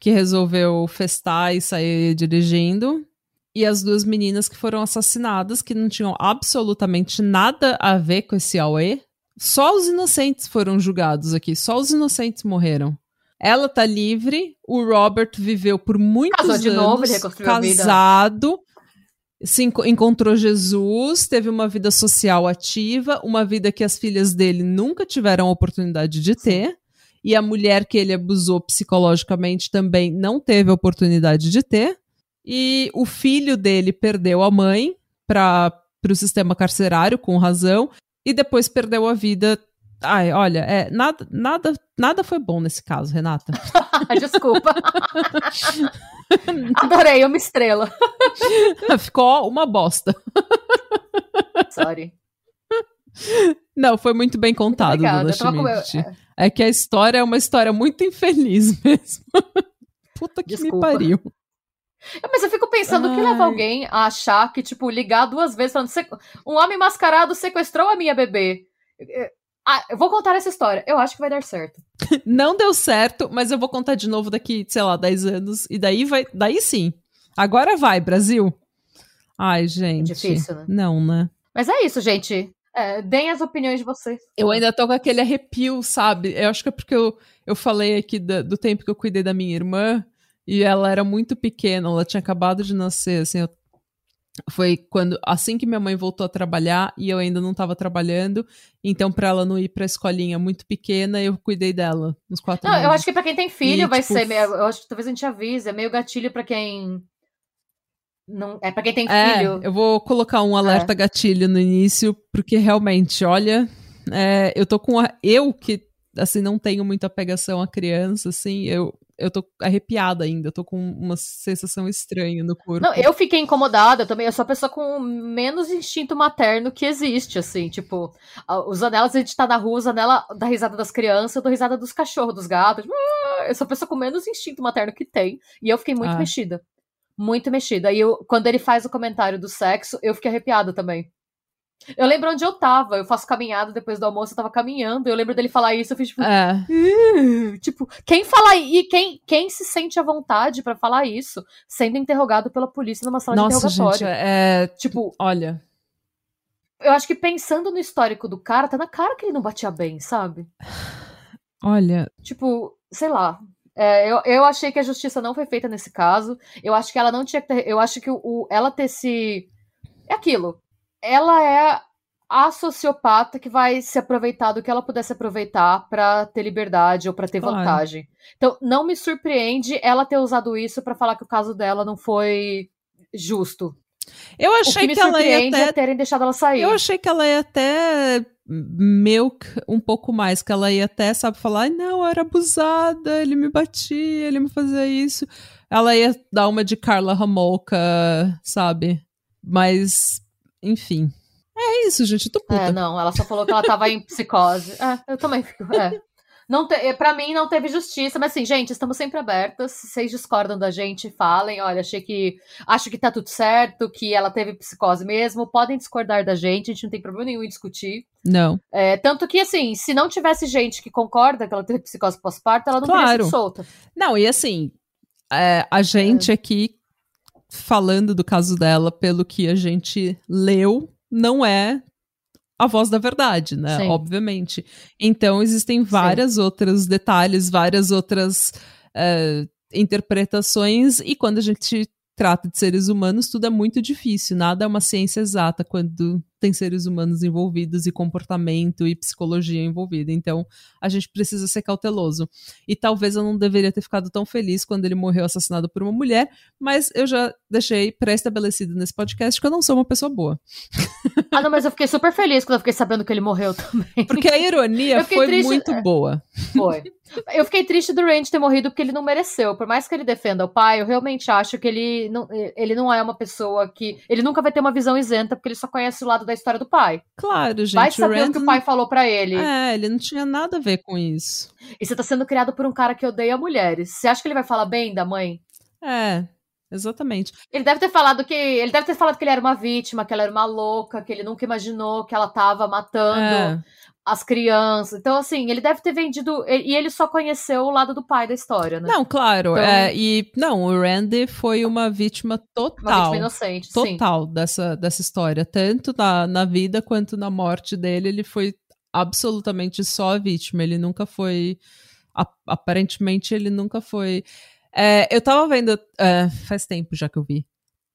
que resolveu festar e sair dirigindo e as duas meninas que foram assassinadas, que não tinham absolutamente nada a ver com esse Aue. Só os inocentes foram julgados aqui, só os inocentes morreram. Ela tá livre, o Robert viveu por muitos Casou de anos, novo, ele casado, se encontrou Jesus, teve uma vida social ativa, uma vida que as filhas dele nunca tiveram oportunidade de ter, e a mulher que ele abusou psicologicamente também não teve oportunidade de ter. E o filho dele perdeu a mãe para o sistema carcerário, com razão, e depois perdeu a vida. Ai, olha, é, nada, nada, nada foi bom nesse caso, Renata. Desculpa. Adorei, uma estrela. Ficou uma bosta. Sorry. Não, foi muito bem contado, Dona Schmidt. É. é que a história é uma história muito infeliz mesmo. Puta que Desculpa. me pariu. Mas eu fico pensando, o que leva alguém a achar que, tipo, ligar duas vezes falando um homem mascarado sequestrou a minha bebê. Ah, eu vou contar essa história. Eu acho que vai dar certo. Não deu certo, mas eu vou contar de novo daqui, sei lá, 10 anos. E daí vai. Daí sim. Agora vai, Brasil. Ai, gente. É difícil, né? Não, né? Mas é isso, gente. É, deem as opiniões de vocês. Eu ainda tô com aquele arrepio, sabe? Eu acho que é porque eu, eu falei aqui do, do tempo que eu cuidei da minha irmã. E ela era muito pequena, ela tinha acabado de nascer, assim, eu... foi quando assim que minha mãe voltou a trabalhar e eu ainda não estava trabalhando, então para ela não ir para a escolinha muito pequena, eu cuidei dela nos quatro não, anos. eu acho que para quem tem filho e, vai tipo, ser, eu acho que talvez a gente avise, é meio gatilho para quem não, é para quem tem é, filho. Eu vou colocar um alerta é. gatilho no início, porque realmente, olha, é, eu tô com a, eu que assim não tenho muita pegação a criança, assim, eu eu tô arrepiada ainda, eu tô com uma sensação estranha no corpo. Não, eu fiquei incomodada também, eu sou a pessoa com menos instinto materno que existe, assim, tipo, os anelas, a gente tá na rua, os anela da risada das crianças, eu dou risada dos cachorros, dos gatos, tipo, ah, eu sou a pessoa com menos instinto materno que tem, e eu fiquei muito ah. mexida. Muito mexida. E eu, quando ele faz o comentário do sexo, eu fiquei arrepiada também. Eu lembro onde eu tava. Eu faço caminhada depois do almoço, eu tava caminhando. Eu lembro dele falar isso, eu fiz tipo. É. Uh, tipo, quem fala. E quem, quem se sente à vontade para falar isso sendo interrogado pela polícia numa sala Nossa, de interrogatório? Gente, é. Tipo. Olha. Eu acho que pensando no histórico do cara, tá na cara que ele não batia bem, sabe? Olha. Tipo, sei lá. É, eu, eu achei que a justiça não foi feita nesse caso. Eu acho que ela não tinha que ter. Eu acho que o, o ela ter se. É aquilo ela é a sociopata que vai se aproveitar do que ela pudesse aproveitar para ter liberdade ou para ter claro. vantagem. Então, não me surpreende ela ter usado isso para falar que o caso dela não foi justo. Eu achei que, que ela ia até é terem deixado ela sair. Eu achei que ela ia até milk um pouco mais, que ela ia até, sabe, falar, não, eu era abusada, ele me batia, ele me fazia isso. Ela ia dar uma de Carla Ramolka, sabe? Mas, enfim. É isso, gente, tô puta. É, não, ela só falou que ela tava em psicose. É, eu também fico, é. Não te, eh, pra mim não teve justiça, mas assim, gente, estamos sempre abertas. Se vocês discordam da gente, falem. Olha, achei que. Acho que tá tudo certo, que ela teve psicose mesmo. Podem discordar da gente, a gente não tem problema nenhum em discutir. Não. É, tanto que, assim, se não tivesse gente que concorda que ela teve psicose pós-parto, ela não claro. teria sido solta. Não, e assim, é, a gente é. aqui falando do caso dela, pelo que a gente leu, não é a voz da verdade, né? Sim. Obviamente. Então, existem várias Sim. outros detalhes, várias outras uh, interpretações, e quando a gente trata de seres humanos, tudo é muito difícil. Nada é uma ciência exata quando tem seres humanos envolvidos e comportamento e psicologia envolvida. Então, a gente precisa ser cauteloso. E talvez eu não deveria ter ficado tão feliz quando ele morreu assassinado por uma mulher, mas eu já deixei pré-estabelecido nesse podcast que eu não sou uma pessoa boa. Ah, não, mas eu fiquei super feliz quando eu fiquei sabendo que ele morreu também. Porque a ironia foi triste. muito é. boa. Foi. Eu fiquei triste do Randy ter morrido porque ele não mereceu. Por mais que ele defenda o pai, eu realmente acho que ele não, ele não é uma pessoa que. Ele nunca vai ter uma visão isenta, porque ele só conhece o lado da história do pai. Claro, gente. Vai saber o, o que o pai falou para ele. É, ele não tinha nada a ver com isso. E você tá sendo criado por um cara que odeia mulheres. Você acha que ele vai falar bem da mãe? É, Exatamente. Ele deve ter falado que ele deve ter falado que ele era uma vítima, que ela era uma louca, que ele nunca imaginou que ela tava matando é as crianças. Então, assim, ele deve ter vendido. E ele só conheceu o lado do pai da história, né? Não, claro. Então, é, e não, o Randy foi uma vítima total. Uma vítima inocente. Total sim. Dessa, dessa história. Tanto na, na vida quanto na morte dele, ele foi absolutamente só a vítima. Ele nunca foi. Aparentemente, ele nunca foi. É, eu tava vendo. É, faz tempo já que eu vi.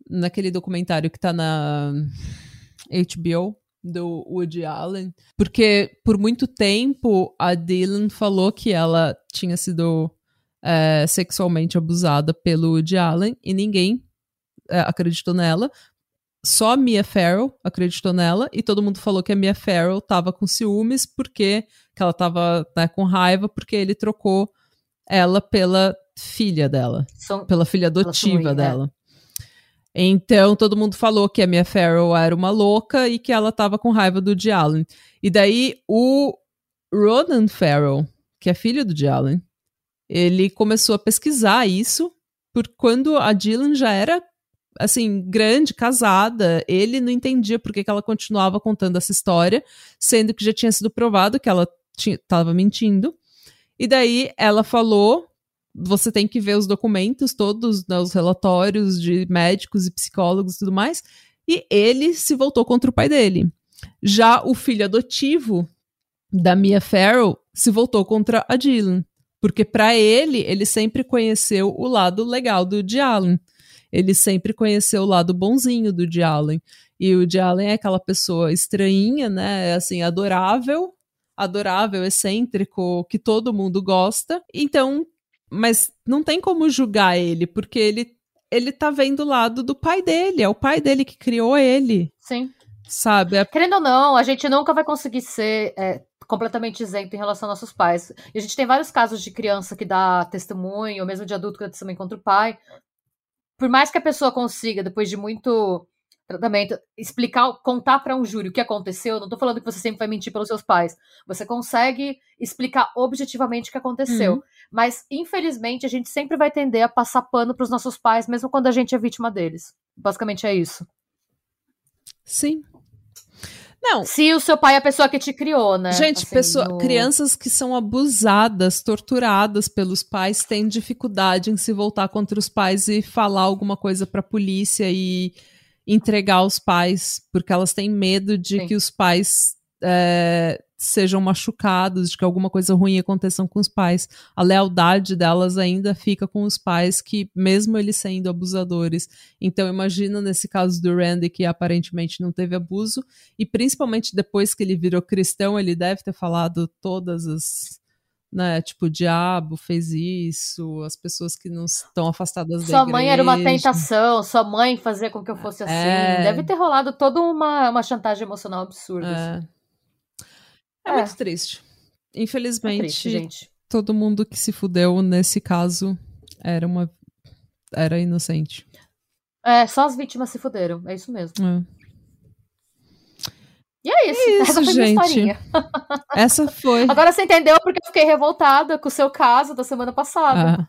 Naquele documentário que tá na HBO do Woody Allen, porque por muito tempo a Dylan falou que ela tinha sido é, sexualmente abusada pelo Woody Allen e ninguém é, acreditou nela. Só a Mia Farrow acreditou nela e todo mundo falou que a Mia Farrow tava com ciúmes porque que ela tava né, com raiva porque ele trocou ela pela filha dela, pela filha adotiva dela. Então todo mundo falou que a Mia Farrow era uma louca e que ela tava com raiva do Allen. E daí o Ronan Farrow, que é filho do Allen, ele começou a pesquisar isso, por quando a Dylan já era assim, grande, casada, ele não entendia por que, que ela continuava contando essa história, sendo que já tinha sido provado que ela estava mentindo. E daí ela falou você tem que ver os documentos todos, né, os relatórios de médicos e psicólogos e tudo mais, e ele se voltou contra o pai dele. Já o filho adotivo da Mia Farrow se voltou contra a Dylan, porque para ele, ele sempre conheceu o lado legal do Allen. Ele sempre conheceu o lado bonzinho do Allen. E o Allen é aquela pessoa estranha, né, assim, adorável, adorável, excêntrico, que todo mundo gosta. Então, mas não tem como julgar ele, porque ele, ele tá vendo o lado do pai dele. É o pai dele que criou ele. Sim. Sabe? É... Querendo ou não, a gente nunca vai conseguir ser é, completamente isento em relação aos nossos pais. E a gente tem vários casos de criança que dá testemunho, ou mesmo de adulto que dá testemunho contra o pai. Por mais que a pessoa consiga, depois de muito tratamento, explicar, contar para um júri o que aconteceu, não tô falando que você sempre vai mentir pelos seus pais. Você consegue explicar objetivamente o que aconteceu. Uhum. Mas, infelizmente, a gente sempre vai tender a passar pano pros nossos pais, mesmo quando a gente é vítima deles. Basicamente é isso. Sim. Não. Se o seu pai é a pessoa que te criou, né? Gente, assim, pessoa, no... crianças que são abusadas, torturadas pelos pais, têm dificuldade em se voltar contra os pais e falar alguma coisa pra polícia e entregar os pais, porque elas têm medo de Sim. que os pais é, sejam machucados, de que alguma coisa ruim aconteça com os pais. A lealdade delas ainda fica com os pais, que mesmo eles sendo abusadores. Então, imagina nesse caso do Randy, que aparentemente não teve abuso, e principalmente depois que ele virou cristão, ele deve ter falado todas as né? Tipo, o diabo fez isso, as pessoas que não estão afastadas sua da Sua mãe era uma tentação, sua mãe fazia com que eu fosse assim. É... Deve ter rolado toda uma, uma chantagem emocional absurda. É... Assim. É, É. muito triste. Infelizmente, É triste, gente. todo mundo que se fudeu nesse caso era uma. Era inocente. É, só as vítimas se fuderam. É isso mesmo. É. E é isso. É isso, Essa gente. Essa foi. Agora você entendeu porque eu fiquei revoltada com o seu caso da semana passada. Ah,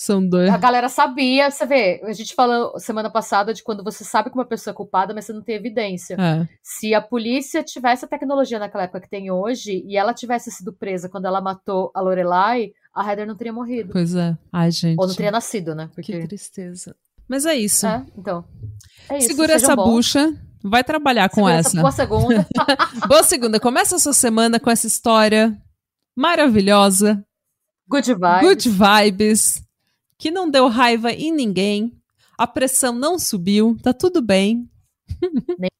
são dois. A galera sabia, você vê, a gente falou semana passada de quando você sabe que uma pessoa é culpada, mas você não tem evidência. É, Se a polícia tivesse a tecnologia naquela época que tem hoje e ela tivesse sido presa quando ela matou a Lorelai, a Heather não teria morrido. pois é. Ai, gente. Ou não teria nascido, né? Que Porque. tristeza. Mas é isso. É, então. É isso. Segura sejam essa bons. bucha. Vai trabalhar com Segura essa. Boa segunda. Boa segunda. Começa a sua semana com essa história maravilhosa. Good vibes. Good vibes. Que não deu raiva em ninguém. A pressão não subiu. Tá tudo bem.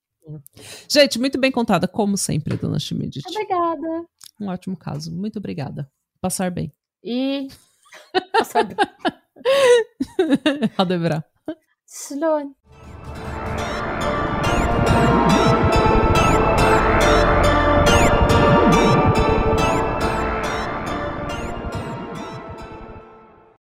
Gente, muito bem contada, como sempre, dona Schmidt. Obrigada. Um ótimo caso. Muito obrigada. Passar bem. E. Adebrar. Sloan.